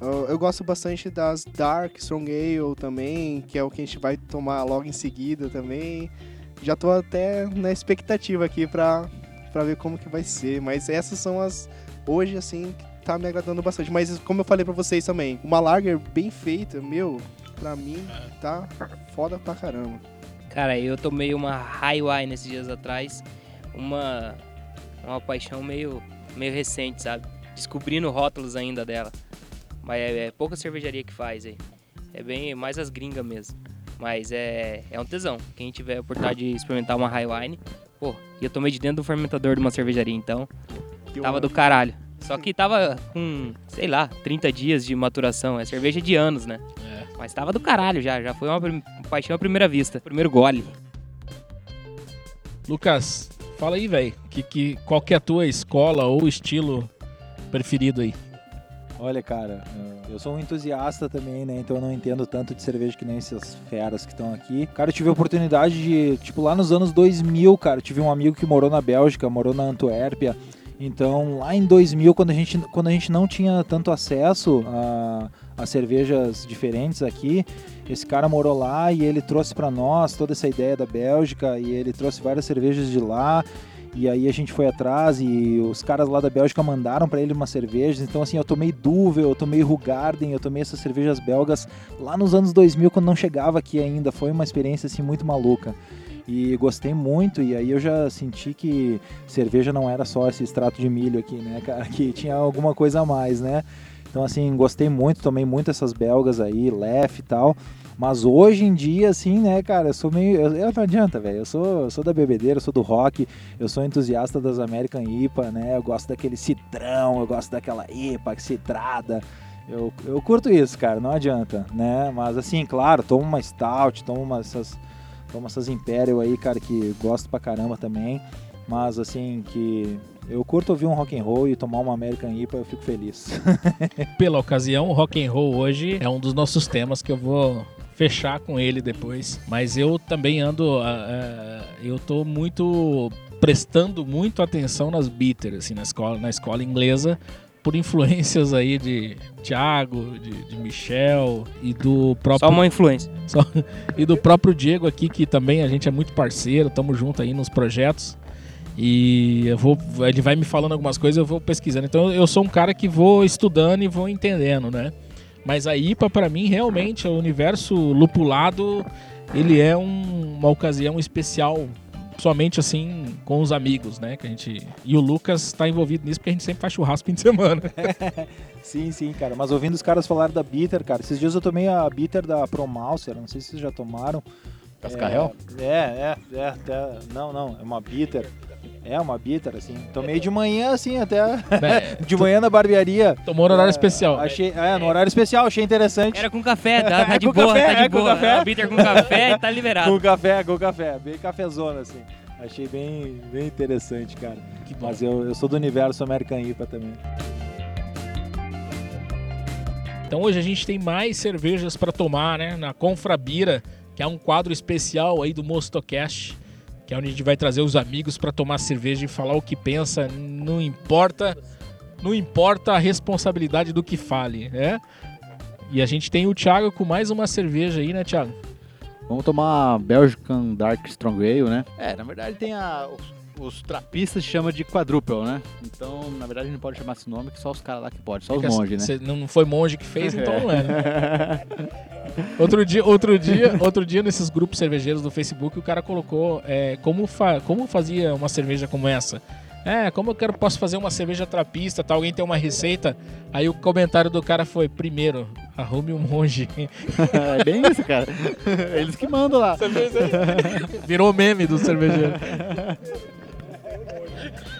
Ah, eu gosto bastante das Dark Strong Ale também, que é o que a gente vai tomar logo em seguida também. Já tô até na expectativa aqui pra, pra ver como que vai ser, mas essas são as hoje, assim, que tá me agradando bastante. Mas como eu falei pra vocês também, uma lager bem feita, meu, pra mim, tá foda pra caramba. Cara, eu tomei uma High Wine esses dias atrás. uma, uma paixão meio, meio recente, sabe? Descobrindo rótulos ainda dela. Mas é, é pouca cervejaria que faz aí. É bem mais as gringas mesmo. Mas é, é um tesão. Quem tiver a oportunidade de experimentar uma Highline, pô, e eu tomei de dentro do fermentador de uma cervejaria, então tava do caralho. Só que tava com, sei lá, 30 dias de maturação. É cerveja de anos, né? É. Mas tava do caralho já. Já foi uma paixão à primeira vista. Primeiro gole. Lucas, fala aí, velho. Que, que, qual que é a tua escola ou estilo preferido aí? Olha, cara, eu sou um entusiasta também, né? Então eu não entendo tanto de cerveja que nem essas feras que estão aqui. Cara, eu tive a oportunidade de, tipo, lá nos anos 2000, cara, eu tive um amigo que morou na Bélgica, morou na Antuérpia. Então, lá em 2000, quando a gente, quando a gente não tinha tanto acesso a, a cervejas diferentes aqui, esse cara morou lá e ele trouxe para nós toda essa ideia da Bélgica e ele trouxe várias cervejas de lá. E aí a gente foi atrás e os caras lá da Bélgica mandaram para ele umas cervejas. Então assim, eu tomei Duvel, eu tomei Rugarden, eu tomei essas cervejas belgas lá nos anos 2000 quando não chegava aqui ainda. Foi uma experiência assim muito maluca. E gostei muito, e aí eu já senti que cerveja não era só esse extrato de milho aqui, né, cara? [LAUGHS] Que tinha alguma coisa a mais, né? Então, assim, gostei muito, tomei muito essas belgas aí, Lef e tal. Mas hoje em dia, assim, né, cara, eu sou meio. Eu, eu não adianta, velho. Eu sou, eu sou da bebedeira, eu sou do rock, eu sou entusiasta das American IPA, né? Eu gosto daquele citrão, eu gosto daquela IPA citrada. Eu, eu curto isso, cara, não adianta, né? Mas assim, claro, tomo uma stout, tomo uma, essas, tomo essas Imperial aí, cara, que gosto pra caramba também. Mas assim, que eu curto ouvir um rock and roll e tomar uma American IPA, eu fico feliz. [LAUGHS] Pela ocasião, o rock and roll hoje é um dos nossos temas que eu vou fechar com ele depois. Mas eu também ando, ah, ah, eu tô muito prestando muito atenção nas bitter, assim, na escola, na escola inglesa, por influências aí de Thiago, de, de Michel e do próprio Só uma influência. [LAUGHS] e do próprio Diego aqui, que também a gente é muito parceiro, tamo junto aí nos projetos. E eu vou, ele vai me falando algumas coisas, eu vou pesquisando. Então eu sou um cara que vou estudando e vou entendendo, né? Mas a IPA para mim realmente o universo lupulado, ele é um- uma ocasião especial somente assim com os amigos, né? Que a gente e o Lucas está envolvido nisso porque a gente sempre faz churrasco fim de semana. [LAUGHS] Sim, sim, cara. Mas ouvindo os caras falar da Bitter, cara, esses dias eu tomei a Bitter da Promalcer, não sei se vocês já tomaram. Cascavel? É, é, é, é, não, não, é uma Bitter. É uma Bitter, assim. Tomei de manhã, assim, até É, [LAUGHS] de manhã na barbearia. Tomou no horário É, especial. Achei, é, no horário especial, achei interessante. Era com café, tá, tá É de com boa, café, tá de é com boa. café. A bitter com café e tá liberado. Com café, com café, bem cafezona, assim. Achei bem, bem interessante, cara. Que bom. Mas eu, eu sou do universo American IPA também. Então hoje a gente tem mais cervejas para tomar, né? Na Confrabira, que é um quadro especial aí do Mostocast, que é onde a gente vai trazer os amigos para tomar cerveja e falar o que pensa, não importa, não importa a responsabilidade do que fale, né? E a gente tem o Thiago com mais uma cerveja aí, né, Thiago? Vamos tomar Belgian Dark Strong Ale, né? É, na verdade tem a... Os, trapistas chamam de quadruple, né? Então, na verdade, não pode chamar esse nome, que só os caras lá que podem, só os monges, né? Não foi monge que fez, então não é, né? [LAUGHS] Outro dia, outro dia, outro dia nesses grupos cervejeiros do Facebook, o cara colocou é, como, fa como fazia uma cerveja como essa. É, como eu quero, posso fazer uma cerveja trapista, tá? Alguém tem uma receita? Aí o comentário do cara foi: primeiro, arrume um monge. [LAUGHS] é bem isso, cara. [LAUGHS] Eles que mandam lá. Virou meme do cervejeiro.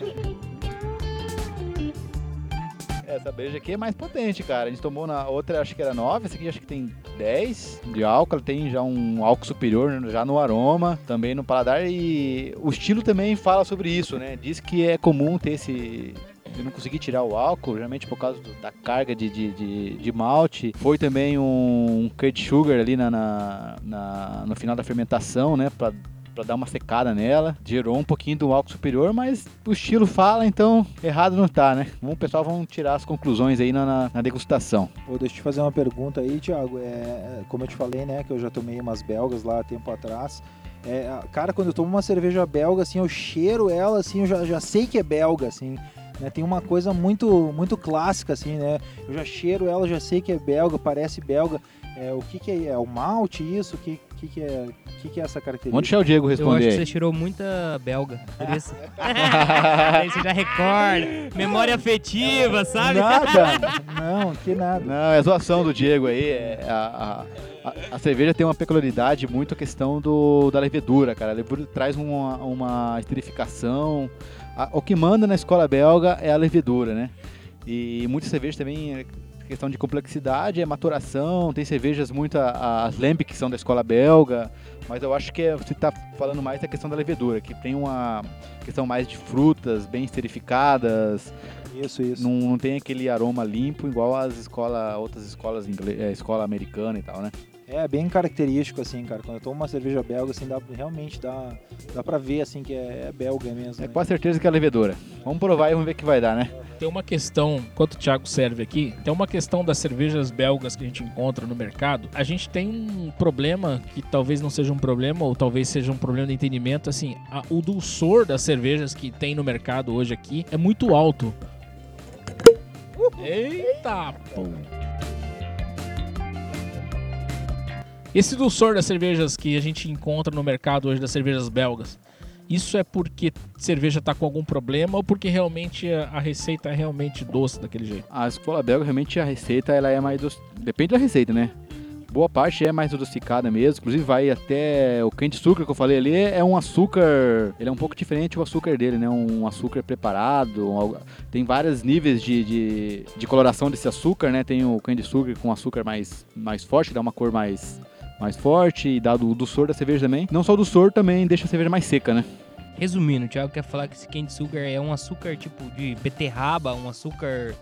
[LAUGHS] Essa breja aqui é mais potente, cara. A gente tomou na outra, acho que era 9, essa aqui acho que tem 10 de álcool. Tem já um álcool superior já no aroma, também no paladar. E o estilo também fala sobre isso, né? Diz que é comum ter esse. Eu não consegui tirar o álcool, geralmente por causa do- da carga de, de, de, de malte. Foi também um curd sugar ali na, na, na- no final da fermentação, né? Pra, pra dar uma secada nela. Gerou um pouquinho do álcool superior, mas o estilo fala, então errado não tá, né? Vamos, pessoal, vamos tirar as conclusões aí na, na, na degustação. Ô, deixa eu te fazer uma pergunta aí, Thiago. É, é, como eu te falei, né, que eu já tomei umas belgas lá tempo atrás. É, cara, quando eu tomo uma cerveja belga, assim, eu cheiro ela, assim, eu já, já sei que é belga, assim. Né, tem uma coisa muito muito clássica, assim, né? Eu já cheiro ela, já sei que é belga, parece belga. É, o que, que é? É o malte isso? Que, O que, que, é, que, que é essa característica? Vamos deixar o Diego Eu acho responder que você tirou muita belga. Por isso. [LAUGHS] Aí você já recorda. Memória afetiva, sabe? Nada! [LAUGHS] Não, que nada. Não, é a zoação do Diego aí. é a, a, a- a cerveja tem uma peculiaridade muito a questão do, da levedura, cara. A levedura traz uma, uma esterificação. A- o que manda na escola belga é a levedura, né? E muitas cervejas também é questão de complexidade, é maturação. Tem cervejas muito, as Lambic que são da escola belga. Mas eu acho que é- você está falando mais da questão da levedura, que tem uma questão mais de frutas bem esterificadas, Isso, isso. não, não tem aquele aroma limpo igual as escola, outras escolas inglês, é, escola americana e tal, né? É bem característico, assim, cara. Quando eu tomo uma cerveja belga, assim, dá, realmente dá, dá pra ver, assim, que é, é belga mesmo. É né? quase certeza que é levedura. Vamos provar e vamos ver o que vai dar, né? Tem uma questão, enquanto o Thiago serve aqui, tem uma questão das cervejas belgas que a gente encontra no mercado. A gente tem um problema que talvez não seja um problema, ou talvez seja um problema de entendimento. Assim, a- o dulçor das cervejas que tem no mercado hoje aqui é muito alto. Eita, pô. Esse dulçor das cervejas que a gente encontra no mercado hoje, das cervejas belgas, isso é porque cerveja tá com algum problema ou porque realmente a, receita é realmente doce daquele jeito? A escola belga, realmente, a receita, ela é mais... doce- Depende da receita, né? Boa parte é mais adocicada mesmo, inclusive vai até o quente açúcar que eu falei ali, é um açúcar, ele é um pouco diferente o açúcar dele, né? Um açúcar preparado, um tem vários níveis de, de, de coloração desse açúcar, né? Tem o candy sugar com açúcar mais, mais forte, dá uma cor mais, mais forte e dá do, do sor da cerveja também. Não só do sor, também deixa a cerveja mais seca, né? Resumindo, o Thiago quer falar que esse candy sugar é um açúcar tipo de beterraba, um açúcar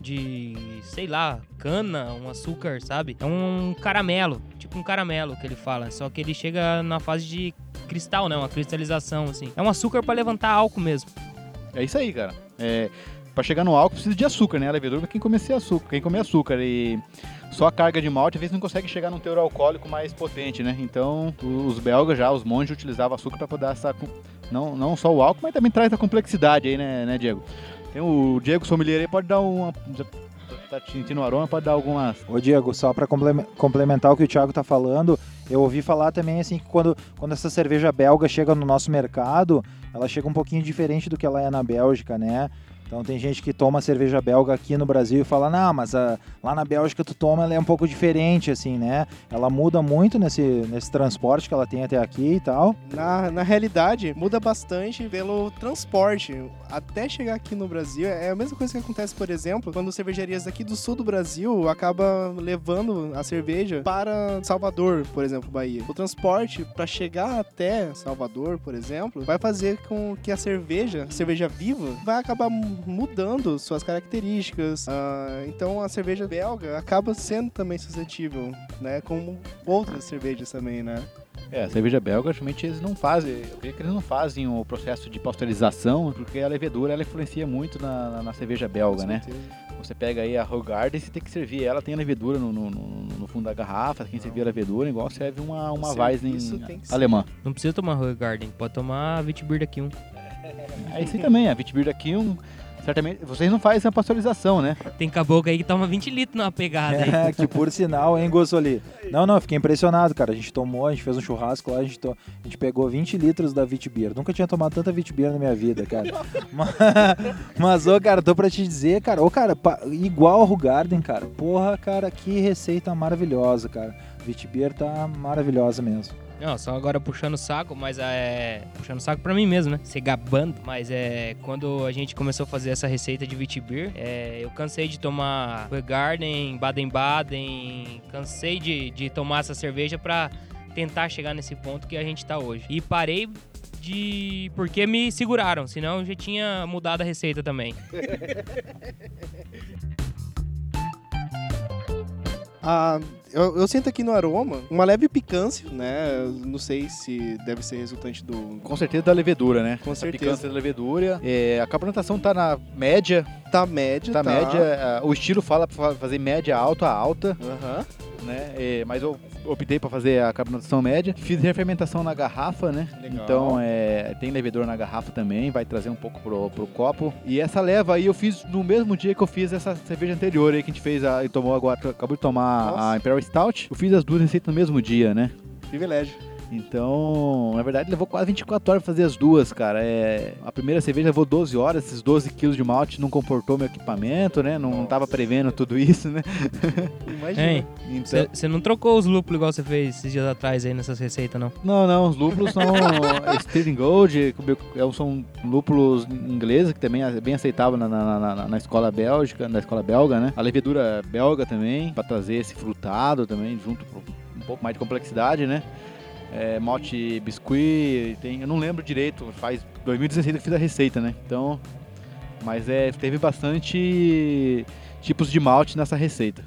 de, sei lá, cana, um açúcar, sabe? É um caramelo, tipo um caramelo que ele fala, só que ele chega na fase de cristal, né? Uma cristalização, assim. É um açúcar pra levantar álcool mesmo. É isso aí, cara. É, para chegar no álcool precisa de açúcar, né? A levedura é quem come esse açúcar, quem come açúcar e só a carga de malte às vezes não consegue chegar num teor alcoólico mais potente, né? Então, os belgas já, os monges utilizavam açúcar para poder dar essa não, não só o álcool, mas também traz a complexidade aí, né, né, Diego? Tem o Diego Sommelier aí pode dar uma tá sentindo o aroma, pode dar algumas Ô Diego, só para complementar o que o Thiago tá falando, eu ouvi falar também assim que quando, quando essa cerveja belga chega no nosso mercado, ela chega um pouquinho diferente do que ela é na Bélgica, né? Então tem gente que toma cerveja belga aqui no Brasil e fala, não, mas a- lá na Bélgica tu toma, ela é um pouco diferente, assim, né? Ela muda muito nesse, nesse transporte que ela tem até aqui e tal. Na, na realidade, muda bastante pelo transporte. Até chegar aqui no Brasil, é a mesma coisa que acontece, por exemplo, quando cervejarias aqui do sul do Brasil acaba levando a cerveja para Salvador, por exemplo, Bahia. O transporte para chegar até Salvador, por exemplo, vai fazer com que a cerveja, a cerveja viva, vai acabar mudando suas características. Ah, então a cerveja belga acaba sendo também suscetível, né, como outras cervejas também, né? É, a cerveja belga, realmente eles não fazem, eu creio que eles não fazem o processo de pasteurização, porque a levedura ela influencia muito na, na- na cerveja belga, Com né? certeza. Você pega aí a Hogarden, você tem que servir ela, tem a levedura no, no- no- fundo da garrafa, quem servir a levedura, igual serve uma, uma Weizen que ser. alemã. Não precisa tomar Royal Garden, pode tomar Witbier daqui um. É isso [LAUGHS] aí também, a Witbier aqui, um, certamente, vocês não fazem a pasteurização, né? Tem caboclo aí que toma 20 litros numa pegada aí. [LAUGHS] É, que por sinal, hein, Gossoli? Não, não, fiquei impressionado, cara. A gente tomou, a gente fez um churrasco lá, a gente, to- a gente pegou 20 litros da Vitbeer. Nunca tinha tomado tanta Vitbeer na minha vida, cara. [LAUGHS] mas, [LAUGHS] mas, ô, cara, tô pra te dizer, cara, ô, cara, pa- igual a Rugarden, cara. Porra, cara, que receita maravilhosa, cara. Vitbeer tá maravilhosa mesmo. Não, só agora puxando o saco, mas é. Puxando o saco pra mim mesmo, né? Se gabando. Mas é. Quando a gente começou a fazer essa receita de Witbier, é, eu cansei de tomar Garden, Baden-Baden. Cansei de, de tomar essa cerveja pra tentar chegar nesse ponto que a gente tá hoje. E parei de. porque me seguraram, senão eu já tinha mudado a receita também. [LAUGHS] Ah, eu, eu sinto aqui no aroma uma leve picância, né? Não sei se deve ser resultante do. Com certeza da levedura, né? Com certeza. picância da levedura. É, a carbonatação tá na média, Tá médio, tá, tá, média. ah, O estilo fala pra fazer média alta a alta. Aham. Né? É, mas eu optei para fazer a carbonatação média. Fiz refermentação na garrafa, né? Legal. Então é, tem levedor na garrafa também, vai trazer um pouco pro, pro copo. E essa leva aí eu fiz no mesmo dia que eu fiz essa cerveja anterior aí que a gente fez a, e tomou agora, acabou de tomar Nossa. a Imperial Stout. Eu fiz as duas receitas no mesmo dia, né? Privilégio. Então, na verdade, levou quase 24 horas pra fazer as duas, cara. É, a primeira cerveja levou 12 horas, esses 12 quilos de malte não comportou meu equipamento, né? Não, não tava prevendo tudo isso, né? [LAUGHS] Imagina. Hein? Então, Você não trocou os lúpulos igual você fez esses dias atrás aí nessas receitas, não? não, não, os lúpulos são [LAUGHS] Stirling Gold, é, são lúpulos ingleses, que também é bem aceitável na, na, na- na escola bélgica, na escola belga, né? A levedura belga também, pra trazer esse frutado também, junto com um pouco mais de complexidade, né? É, malte biscuit, tem, eu não lembro direito, faz 2016 que eu fiz a receita, né? Então, mas é, teve bastante tipos de malte nessa receita.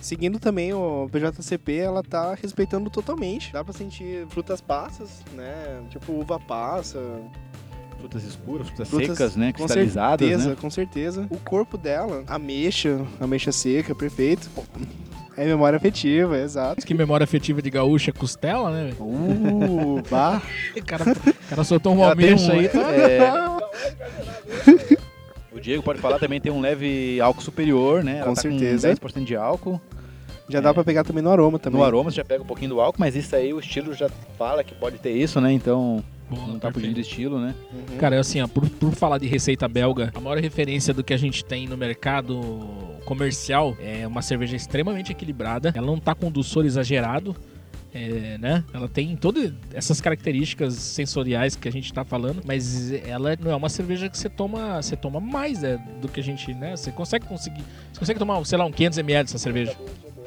Seguindo também o PJCP, ela tá respeitando totalmente. Dá pra sentir frutas passas, né? Tipo uva passa. Frutas escuras, frutas, Frutas secas, né? Com Cristalizadas, certeza, né? com certeza. O corpo dela, ameixa, ameixa seca, perfeito. É memória afetiva, exato. Que memória afetiva de gaúcha costela, né? velho? Uh, bah. O cara, cara soltou um almejo um- aí, tá? é, [LAUGHS] O Diego pode falar também tem um leve álcool superior, né? Ela Com tá certeza. Com 10% de álcool. Já dá pra pegar também no aroma também. No aroma você já pega um pouquinho do álcool, mas isso aí o estilo já fala que pode ter isso, né? Então Boa, não tá perfeito. fugindo do estilo, né? Uhum. Cara, assim, ó, por, por falar de receita belga, a maior referência do que a gente tem no mercado comercial é uma cerveja extremamente equilibrada. Ela não tá com doçor exagerado. é, né? Ela tem todas essas características sensoriais que a gente tá falando, mas ela não é uma cerveja que você toma, você toma mais né, do que a gente, né? Você consegue conseguir, você consegue tomar, sei lá, um 500 ml dessa cerveja.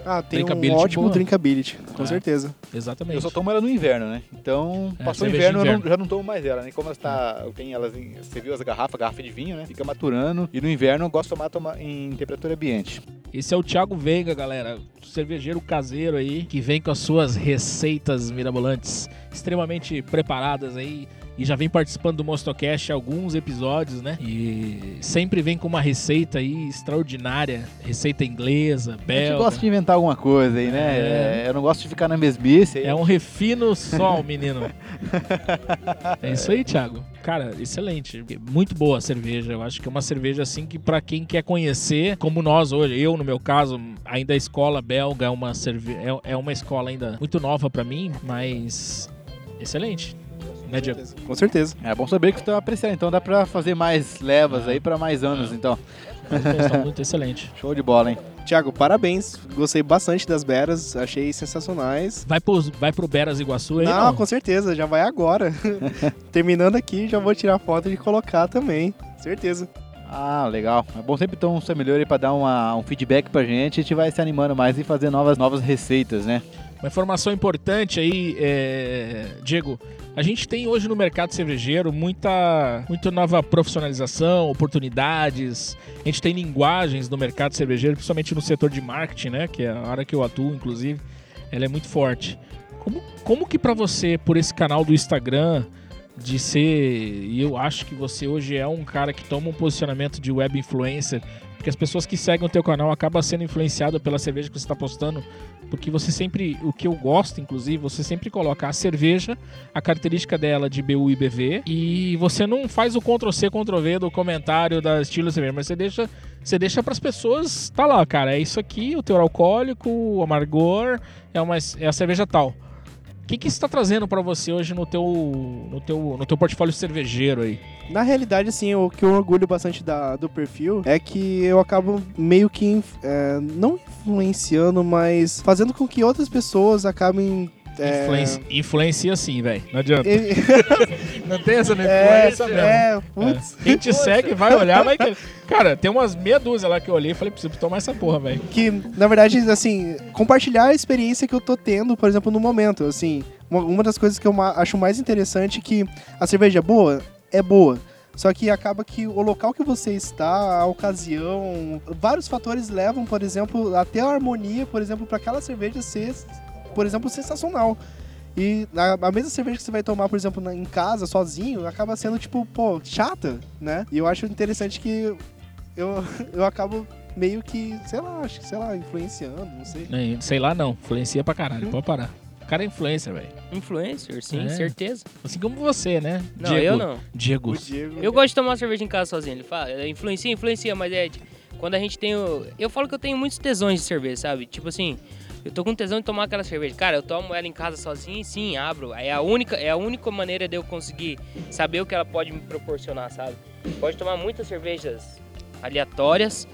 Ah, tem um Drinkability ótimo boa. drinkability, com É. certeza. Exatamente. Eu só tomo ela no inverno, né? Então, É, passou o inverno, de eu não- inverno. já não tomo mais ela, né? Como ela está, tem elas em, você viu as garrafas, garrafa de vinho, né? Fica maturando. E no inverno eu gosto de tomar, tomar em temperatura ambiente. Esse é o Thiago Veiga, galera, cervejeiro caseiro aí, que vem com as suas receitas mirabolantes extremamente preparadas aí e já vem participando do Mostocast alguns episódios, né? E sempre vem com uma receita aí extraordinária, receita inglesa, A gente belga. gosta de inventar alguma coisa aí, né? É. É, eu não gosto de ficar na mesmice. aí É um refino só, menino. [LAUGHS] É isso aí, Thiago. Cara, excelente. Muito boa a cerveja. Eu acho que é uma cerveja assim que pra quem quer conhecer, como nós hoje, eu no meu caso, ainda a escola belga é uma cerve... é, é uma escola ainda muito nova pra mim, mas excelente. Né, Diego? Com certeza. É bom saber que estão apreciando, então dá pra fazer mais levas aí pra mais anos, então. Estão muito excelente. [LAUGHS] Show de bola, hein? Tiago, parabéns. Gostei bastante das beras, achei sensacionais. Vai pro, vai pro Beras Iguaçu aí, não, não? com certeza, já vai agora. [LAUGHS] Terminando aqui, já vou tirar foto de colocar também. Certeza. Ah, legal. É bom sempre ter um melhor aí pra dar uma- um feedback pra gente. A gente vai se animando mais e fazer novas, novas receitas, né? Uma informação importante aí, é, Diego. A gente tem hoje no mercado cervejeiro muita, muita nova profissionalização, oportunidades. A gente tem linguagens no mercado cervejeiro, principalmente no setor de marketing, né? Que é a área que eu atuo, inclusive. Ela é muito forte. Como, como que pra você, por esse canal do Instagram, de ser... E eu acho que você hoje é um cara que toma um posicionamento de web influencer, porque as pessoas que seguem o teu canal acabam sendo influenciadas pela cerveja que você está postando porque você sempre, o que eu gosto, inclusive, você sempre coloca a cerveja, a característica dela de BU e BV, e você não faz o Ctrl-C, Ctrl-V do comentário da estilo cerveja, mas você deixa, você deixa para as pessoas, tá lá, cara, é isso aqui, o teor alcoólico, o amargor, é, uma, é a cerveja tal. O que que isso está trazendo para você hoje no teu, no, teu, no teu portfólio cervejeiro aí? Na realidade, assim, o que eu orgulho bastante da, do perfil é que eu acabo meio que, é, não influenciando, mas fazendo com que outras pessoas acabem... é, Influencia, influencia sim, velho. Não adianta. [LAUGHS] Não tem essa é, influência mesmo. é, putz. Quem te segue vai olhar, vai. [LAUGHS] Cara, tem umas meia dúzia lá que eu olhei e falei, preciso tomar essa porra, velho. que, na verdade, assim, compartilhar a experiência que eu tô tendo, por exemplo, no momento, assim, uma, das coisas que eu acho mais interessante é que a cerveja é boa, é boa. Só que acaba que o local que você está, a ocasião, vários fatores levam, por exemplo, até a harmonia, por exemplo, para aquela cerveja ser, por exemplo, sensacional. E a, a mesma cerveja que você vai tomar, por exemplo, na- em casa, sozinho, acaba sendo, tipo, pô, chata, né? E eu acho interessante que eu, [LAUGHS] eu acabo meio que, sei lá, acho que, sei lá, influenciando, não sei. Nem- Sei lá não, influencia pra caralho, pode parar. O cara é influencer, velho. Influencer, sim, É. certeza. Assim como você, né? Não, Diego. eu não. Diego. O Diego. Eu gosto de tomar cerveja em casa sozinho. Ele fala, é, influencia, influencia, mas é. Quando a gente tem o. Eu falo que eu tenho muitos tesões de cerveja, sabe? Tipo assim, Eu tô com tesão de tomar aquela cerveja. Cara, eu tomo ela em casa sozinho e sim, abro. É a única, é a única maneira de eu conseguir saber o que ela pode me proporcionar, sabe? Pode tomar muitas cervejas aleatórias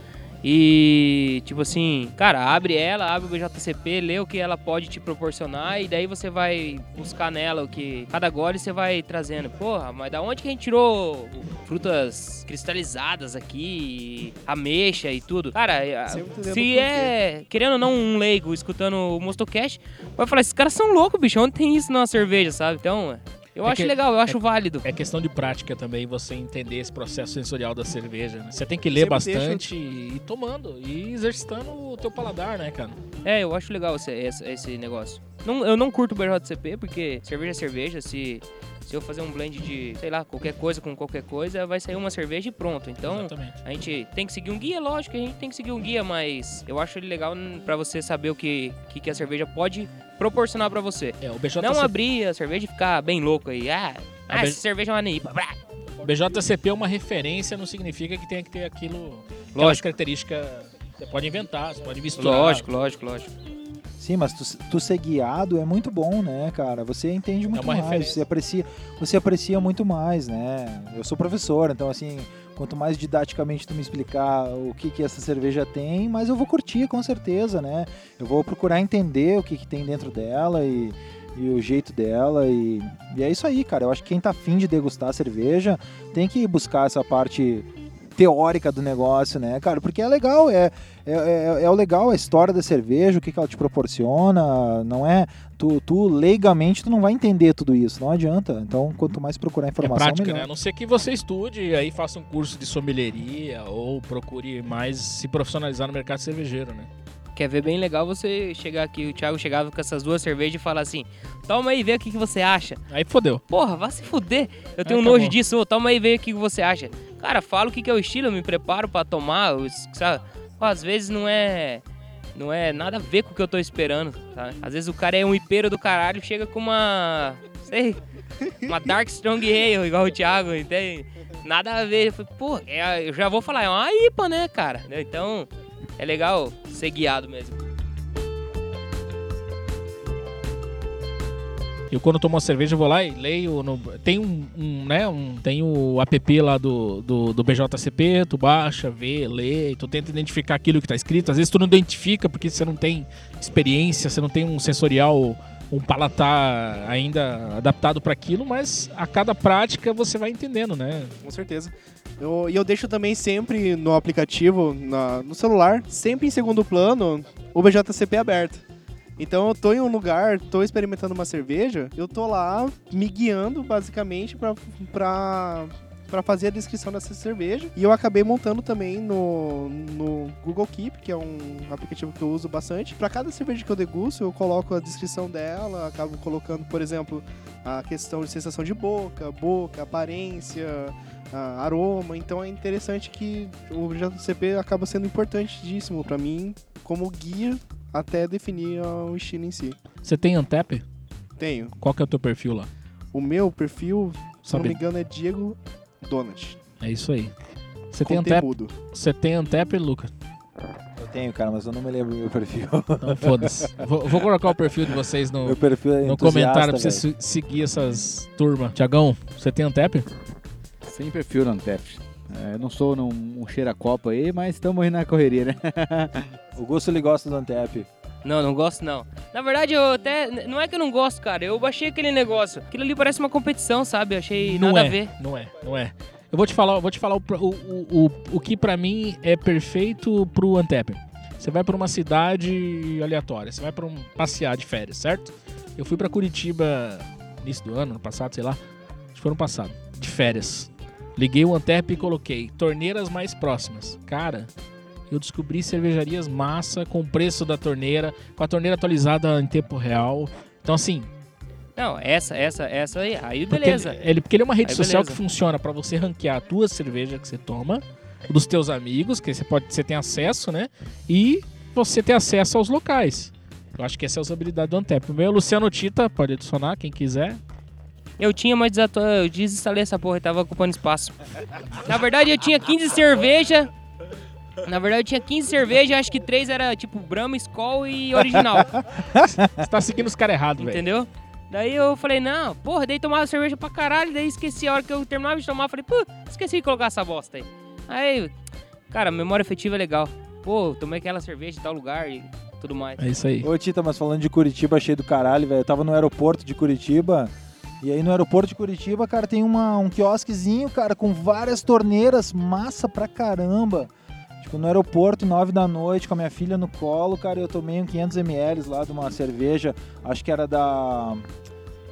e, tipo assim, cara, abre ela, abre o BJCP, lê o que ela pode te proporcionar e daí você vai buscar nela o que. Cada gole você vai trazendo. Porra, mas da onde que a gente tirou frutas cristalizadas aqui, ameixa e tudo? Cara, se é, querendo ou não, um leigo escutando o Mostocast, vai falar: esses caras são loucos, bicho, onde tem isso numa cerveja, sabe? Então. Eu É acho que- legal, eu acho válido. É questão de prática também você entender esse processo sensorial da cerveja. né? Você tem que ler Sempre bastante e ir tomando e exercitando o teu paladar, né, cara? É, eu acho legal esse, esse, esse negócio. Não, eu não curto o BJCP, porque cerveja é cerveja. Se, se eu fazer um blend de, sei lá, qualquer coisa com qualquer coisa, vai sair uma cerveja e pronto. Então, Exatamente. a gente tem que seguir um guia, lógico a gente tem que seguir um guia, mas eu acho ele legal pra você saber o que, que, que a cerveja pode proporcionar pra você. É, o Não abrir a cerveja e ficar bem louco aí. Ah, ah B- essa cerveja é uma. Brá. BJCP é uma referência, não significa que tenha que ter aquilo. Lógico. características. Você pode inventar, você pode misturar. Lógico, lógico, lógico. Sim, mas tu, tu ser guiado é muito bom, né, cara? Você entende muito uma mais, referência. você aprecia, você aprecia muito mais, né? Eu sou professor, então assim, quanto mais didaticamente tu me explicar o que que essa cerveja tem, mais eu vou curtir com certeza, né? Eu vou procurar entender o que que tem dentro dela e, e o jeito dela e, e é isso aí, cara. Eu acho que quem tá afim de degustar a cerveja tem que buscar essa parte teórica do negócio, né, cara? Porque é legal, é, é, é, é o legal a história da cerveja, o que, que ela te proporciona, não é? Tu, tu leigamente tu não vai entender tudo isso, não adianta. Então, quanto mais procurar É informação, prática, melhor. né? A não ser que você estude e aí faça um curso de sommelieria ou procure mais se profissionalizar no mercado cervejeiro, né? Quer ver bem legal você chegar aqui, o Thiago chegava com essas duas cervejas e falar assim: toma aí, vê o que, que você acha. Aí fodeu. Porra, vá se fuder. Eu tenho Ah, um tá nojo bom. disso. Ô, toma aí e vê o que, que você acha. Cara, fala o que, que é o estilo, eu me preparo pra tomar. sabe? Às vezes não é. Não é nada a ver com o que eu tô esperando, tá? Às vezes o cara é um hipeiro do caralho, chega com uma. Sei. Uma Dark Strong Ale, igual o Thiago, entende? Nada a ver. Eu falei, Pô, é- eu já vou falar, é uma IPA, né, cara? Então, é legal ser guiado mesmo. Eu quando tomo uma cerveja eu vou lá e leio. No, tem um, um, né? Um, tem o app lá do, do, do BJCP, tu baixa, vê, lê, tu tenta identificar aquilo que tá escrito. Às vezes tu não identifica porque você não tem experiência, você não tem um sensorial, um palatar ainda adaptado para aquilo, mas a cada prática você vai entendendo, né? Com certeza. Eu- E eu, deixo também sempre no aplicativo, na- no celular, sempre em segundo plano, o BJCP aberto. Então eu tô em um lugar, tô experimentando uma cerveja, eu tô lá me guiando basicamente pra, pra, pra fazer a descrição dessa cerveja. E eu acabei montando também no, no Google Keep, que é um aplicativo que eu uso bastante. Pra cada cerveja que eu degusto, eu coloco a descrição dela, acabo colocando, por exemplo, a questão de sensação de boca, boca, aparência, aroma. Então é interessante que o JCP acaba sendo importantíssimo pra mim como guia até definir o estilo em si. Você tem Antep? Tenho. Qual que é o teu perfil lá? O meu perfil, se eu não Sabe? me engano, é Diego Donut. É isso aí. Você tem Antep? Você tem Antep, Lucas? Eu tenho, cara, mas eu não me lembro do meu perfil. Então foda-se. vou, vou colocar o perfil de vocês no, meu perfil é no comentário pra você seguir essas turmas. Tiagão, você tem Antep? Sem perfil no Antep. É, eu não sou num, um cheira-copo aí, mas estamos aí na correria, né? [LAUGHS] O Gusto ele gosta do Antep. Não, não gosto não. Na verdade, eu até. Não é que eu não gosto, cara. Eu baixei aquele negócio. Aquilo ali parece uma competição, sabe? Eu achei não nada é, a ver. não é, não é. Eu vou te falar, vou te falar o, o, o, o, o que pra mim é perfeito pro Antep. Você vai pra uma cidade aleatória, você vai pra um passear de férias, certo? Eu fui pra Curitiba início do ano, ano passado, sei lá. Acho que foi ano passado, de férias. Liguei o Antep e coloquei torneiras mais próximas. Cara, eu descobri cervejarias massa com o preço da torneira, com a torneira atualizada em tempo real. Então assim, Não, essa, essa, essa aí. Aí porque beleza. Ele, ele- porque ele é uma rede Aí social beleza. que funciona pra você ranquear a tua cerveja que você toma, dos teus amigos, que você pode, você tem acesso, né? E você ter acesso aos locais. Eu acho que essa é a usabilidade do Antep. O meu é Luciano Tita, pode adicionar quem quiser. Eu tinha, mas desatu- eu desinstalei essa porra e tava ocupando espaço. Na verdade, eu tinha 15 cerveja. Na verdade, eu tinha 15 cervejas, acho que três era tipo Brahma, Skol e original. [LAUGHS] Você tá seguindo os caras errados, velho. entendeu? Daí eu falei, não, porra, daí tomava cerveja pra caralho, daí esqueci a hora que eu terminava de tomar, falei, pô, esqueci de colocar essa bosta aí. Aí, cara, memória afetiva é legal. Pô, tomei aquela cerveja em tal lugar e tudo mais. É isso aí. Ô, Tita, mas falando de Curitiba, achei do caralho, velho. Eu tava no aeroporto de Curitiba. E aí no aeroporto de Curitiba, cara, tem uma, um quiosquezinho, cara, com várias torneiras, massa pra caramba. Tipo, no aeroporto, 9 da noite, com a minha filha no colo, cara, eu tomei um 500ml lá de uma cerveja, acho que era da...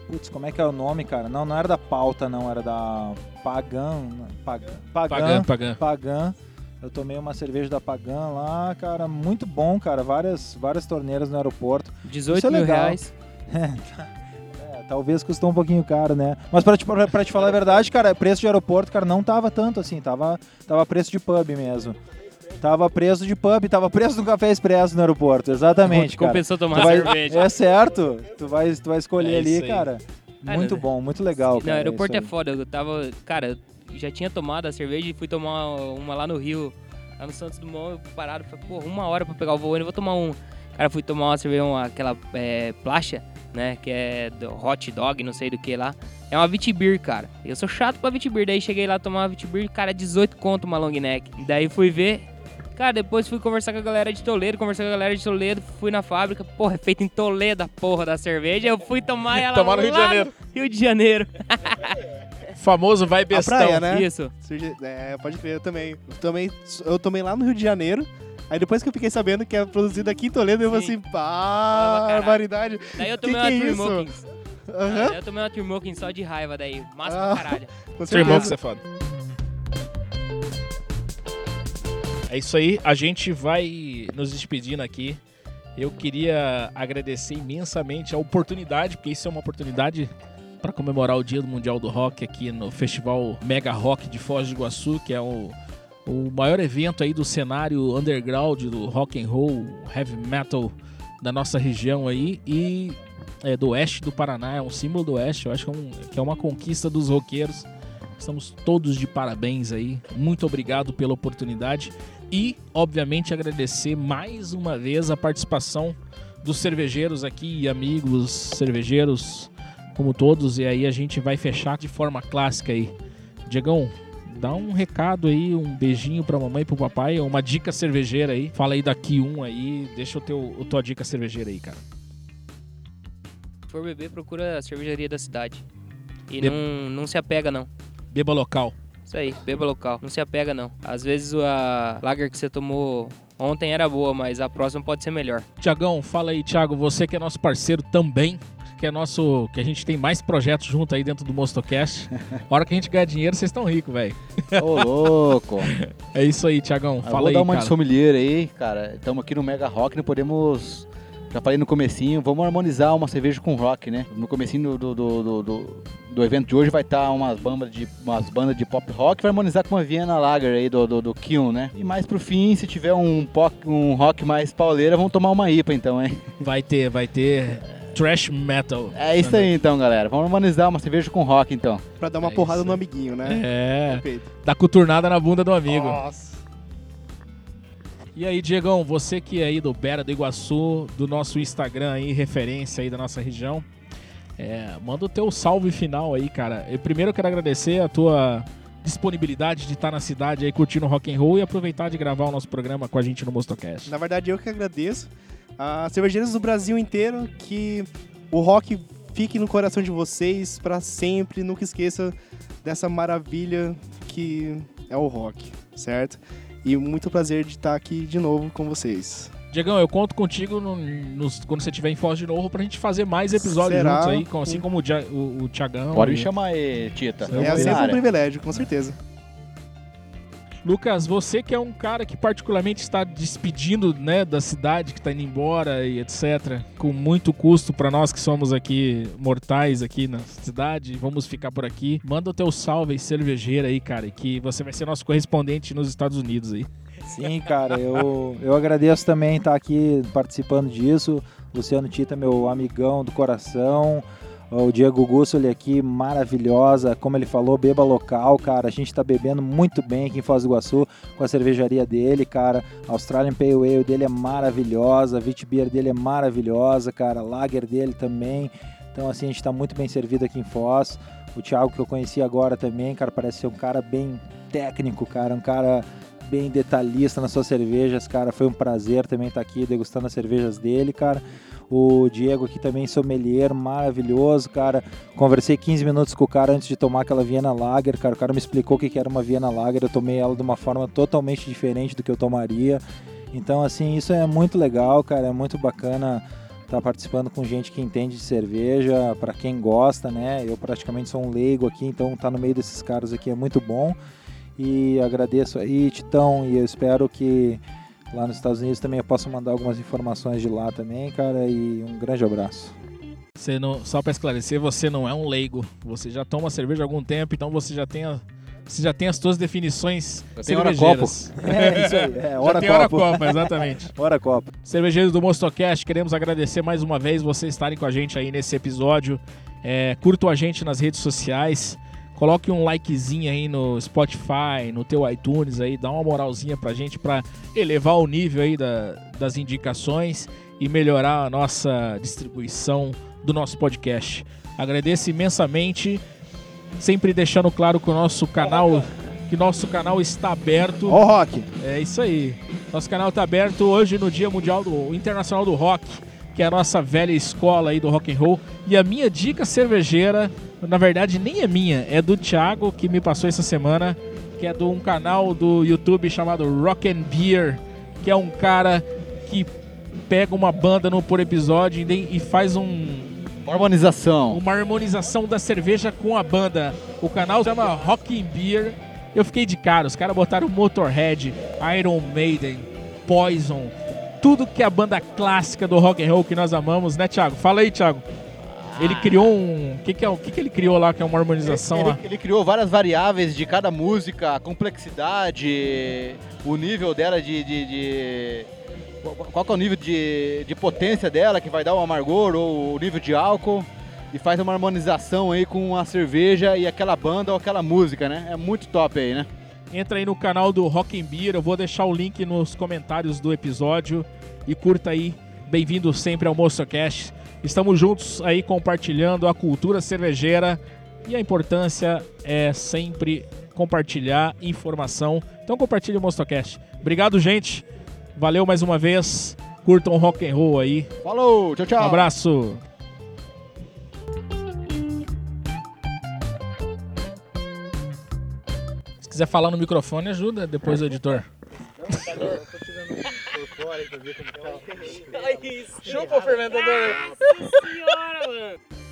Putz, como é que é o nome, cara? Não, não era da pauta, não, era da Pagan. Pagan. Pagan. Pagando. Pagan. Eu tomei uma cerveja da Pagan lá, cara, muito bom, cara. Várias, várias torneiras no aeroporto. 18 Isso é mil legal. reais. [LAUGHS] É, talvez custou um pouquinho caro, né? Mas pra te, pra, pra te falar a verdade, cara, preço de aeroporto, cara, não tava tanto assim. Tava, tava preço de pub mesmo. Tava preço de pub, tava preço do café expresso no aeroporto, exatamente, cara. Compensou tomar vai- cerveja. é certo, tu vai, tu vai escolher É ali, cara. Ah, Muito não, bom, muito legal, Não, cara. aeroporto é aí. foda. Eu tava. Cara, já tinha tomado a cerveja e fui tomar uma lá no Rio, lá no Santos Dumont, eu parado, falei, pô, uma hora pra pegar o voo, eu vou tomar um. Cara, fui tomar uma cerveja, uma, aquela é, placha, né? Que é do hot dog, não sei do que lá. É uma Vitibir, cara. Eu sou chato pra Vitibir. Daí cheguei lá tomar uma Vitibir, cara, 18 conto uma long neck. Daí fui ver. Cara, depois fui conversar com a galera de Toledo, conversar com a galera de Toledo, fui na fábrica, porra, é feita em Toledo a porra da cerveja. Eu fui tomar [LAUGHS] ela Tomar no Rio de Janeiro. Rio de Janeiro. [LAUGHS] Famoso vai bestão. praia, né? Isso. É, pode crer, eu também. Eu tomei, eu tomei lá no Rio de Janeiro. Aí depois que eu fiquei sabendo que é produzido aqui em Toledo, eu falei Sim. assim, pá, barbaridade. Daí eu Que tomei que é uma isso? Trimokins. Aham, Daí eu tomei uma Trimokins só de raiva daí. Massa Ah. pra caralho. que você é foda. É isso aí, a gente vai nos despedindo aqui. Eu queria agradecer imensamente a oportunidade, porque isso é uma oportunidade para comemorar o Dia do Mundial do Rock aqui no Festival Mega Rock de Foz do Iguaçu, que é o, o maior evento aí do cenário underground do rock and roll, heavy metal da nossa região aí e é, do oeste do Paraná, é um símbolo do oeste, eu acho que é, um- que é uma conquista dos roqueiros. Estamos todos de parabéns aí. Muito obrigado pela oportunidade e, obviamente, agradecer mais uma vez a participação dos cervejeiros aqui amigos cervejeiros, como todos. E aí a gente vai fechar de forma clássica aí. Diegão, dá um recado aí, um beijinho pra mamãe e pro papai, uma dica cervejeira aí. Fala aí daqui um aí, deixa o teu, a tua dica cervejeira aí, cara. Se for beber, procura a cervejaria da cidade. E Be- não, não se apega, não. Beba local. Isso aí, beba local. Não se apega, não. Às vezes a lager que você tomou ontem era boa, mas a próxima pode ser melhor. Tiagão, fala aí, Thiago, você que é nosso parceiro também, que é nosso, que a gente tem mais projetos junto aí dentro do Mostocast. A hora que a gente ganhar dinheiro, vocês estão ricos, velho. Ô, louco. É isso aí, Tiagão, Eu fala vou aí, dar uma de sommelier aí, cara. Estamos aqui no Mega Rock, não podemos... Já falei no comecinho, vamos harmonizar uma cerveja com rock, né? No comecinho do, do, do, do, do evento de hoje vai estar umas bandas de, umas bandas de pop rock, vai harmonizar com uma Vienna Lager aí do, do, do Kion, né? E mais pro fim, se tiver um, pop, um rock mais pauleira, vamos tomar uma IPA então, hein? Vai ter, vai ter trash metal. É isso aí então, galera. Vamos harmonizar uma cerveja com rock então. Pra dar uma É porrada no amiguinho, né? É, Perfeito. dá coturnada na bunda do amigo. Nossa. E aí, Diegão, você que é aí do Bera do Iguaçu, do nosso Instagram aí, referência aí da nossa região, é, manda o teu salve final aí, cara. Eu, primeiro eu quero agradecer a tua disponibilidade de estar na cidade aí curtindo rock and roll e aproveitar de gravar o nosso programa com a gente no Mostocast. Na verdade, eu que agradeço. A cervejeiras do Brasil inteiro, que o rock fique no coração de vocês pra sempre. Nunca esqueça dessa maravilha que é o rock, certo? E muito prazer de estar aqui de novo com vocês. Diegão, eu conto contigo no- nos- quando você estiver em Foz de novo pra gente fazer mais episódios Será? juntos aí, com- assim como o, o, o Tiagão. Pode me chamar aí, Tita. É vou sempre um privilégio, com certeza. Lucas, você que é um cara que particularmente está despedindo né, da cidade, que está indo embora e etc., com muito custo para nós que somos aqui mortais aqui na cidade, vamos ficar por aqui. Manda o teu salve cervejeira aí, cara, que você vai ser nosso correspondente nos Estados Unidos aí. Sim, cara, eu, eu agradeço também estar aqui participando disso. Luciano Tita, meu amigão do coração. O Diego Gussoli aqui, maravilhosa. Como ele falou, beba local, cara. A gente tá bebendo muito bem aqui em Foz do Iguaçu com a cervejaria dele, cara. A Australian Pale Ale dele é maravilhosa. A Wit Beer dele é maravilhosa, cara. A Lager dele também. Então, assim, a gente tá muito bem servido aqui em Foz. O Thiago, que eu conheci agora também, cara, parece ser um cara bem técnico, cara. Um cara bem detalhista nas suas cervejas, cara. Foi um prazer também estar aqui degustando as cervejas dele, cara. O Diego aqui também, sommelier, maravilhoso, cara. Conversei 15 minutos com o cara antes de tomar aquela Viena Lager, cara. O cara me explicou o que era uma Viena Lager. Eu tomei ela de uma forma totalmente diferente do que eu tomaria. Então, assim, isso é muito legal, cara. É muito bacana estar participando com gente que entende de cerveja, para quem gosta, né? Eu praticamente sou um leigo aqui, então estar tá no meio desses caras aqui é muito bom. E agradeço aí, Titão, e eu espero que lá nos Estados Unidos também eu possa mandar algumas informações de lá também, cara, e um grande abraço. Você não, só para esclarecer, você não é um leigo. Você já toma cerveja há algum tempo, então você já tem a, você já tem as suas definições tem hora copo. [LAUGHS] É, isso aí. É, hora já tem copo. hora copo, exatamente. [LAUGHS] hora copo. Cervejeiros do Mostocast, queremos agradecer mais uma vez vocês estarem com a gente aí nesse episódio. É, curtam a gente nas redes sociais. Coloque um likezinho aí no Spotify, no teu iTunes aí, dá uma moralzinha pra gente para elevar o nível aí da, das indicações e melhorar a nossa distribuição do nosso podcast. Agradeço imensamente, sempre deixando claro que o nosso canal, que nosso canal está aberto. Ó, oh, rock. É isso aí. Nosso canal está aberto hoje no Dia Mundial do Internacional do Rock, que é a nossa velha escola aí do rock and roll. E a minha dica cervejeira na verdade nem é minha, é do Thiago que me passou essa semana, que é de um canal do YouTube chamado Rock and Beer, que é um cara que pega uma banda no por episódio e faz um uma harmonização. Uma harmonização da cerveja com a banda. O canal se chama Rock and Beer. Eu fiquei de cara, os caras botaram Motorhead, Iron Maiden, Poison, tudo que é a banda clássica do rock and roll que nós amamos, né, Thiago? Fala aí, Thiago. Ele ah. criou um. O que, que, é, que, que ele criou lá, que é uma harmonização ele, lá? Ele, criou várias variáveis de cada música, a complexidade, o nível dela de. de, de qual é o nível de, de potência dela que vai dar o amargor ou o nível de álcool e faz uma harmonização aí com a cerveja e aquela banda ou aquela música, né? É muito top aí, né? Entra aí no canal do Rock and Beer, eu vou deixar o link nos comentários do episódio e curta aí. Bem-vindo sempre ao MoçoCast. Estamos juntos aí compartilhando a cultura cervejeira e a importância é sempre compartilhar informação. Então compartilhe o Mostocast. Obrigado, gente. Valeu mais uma vez. Curtam rock and roll aí. Falou, tchau, tchau. Um abraço. Quiser falar no microfone, ajuda depois o editor. Chupa o fermentador. Nossa senhora, mano.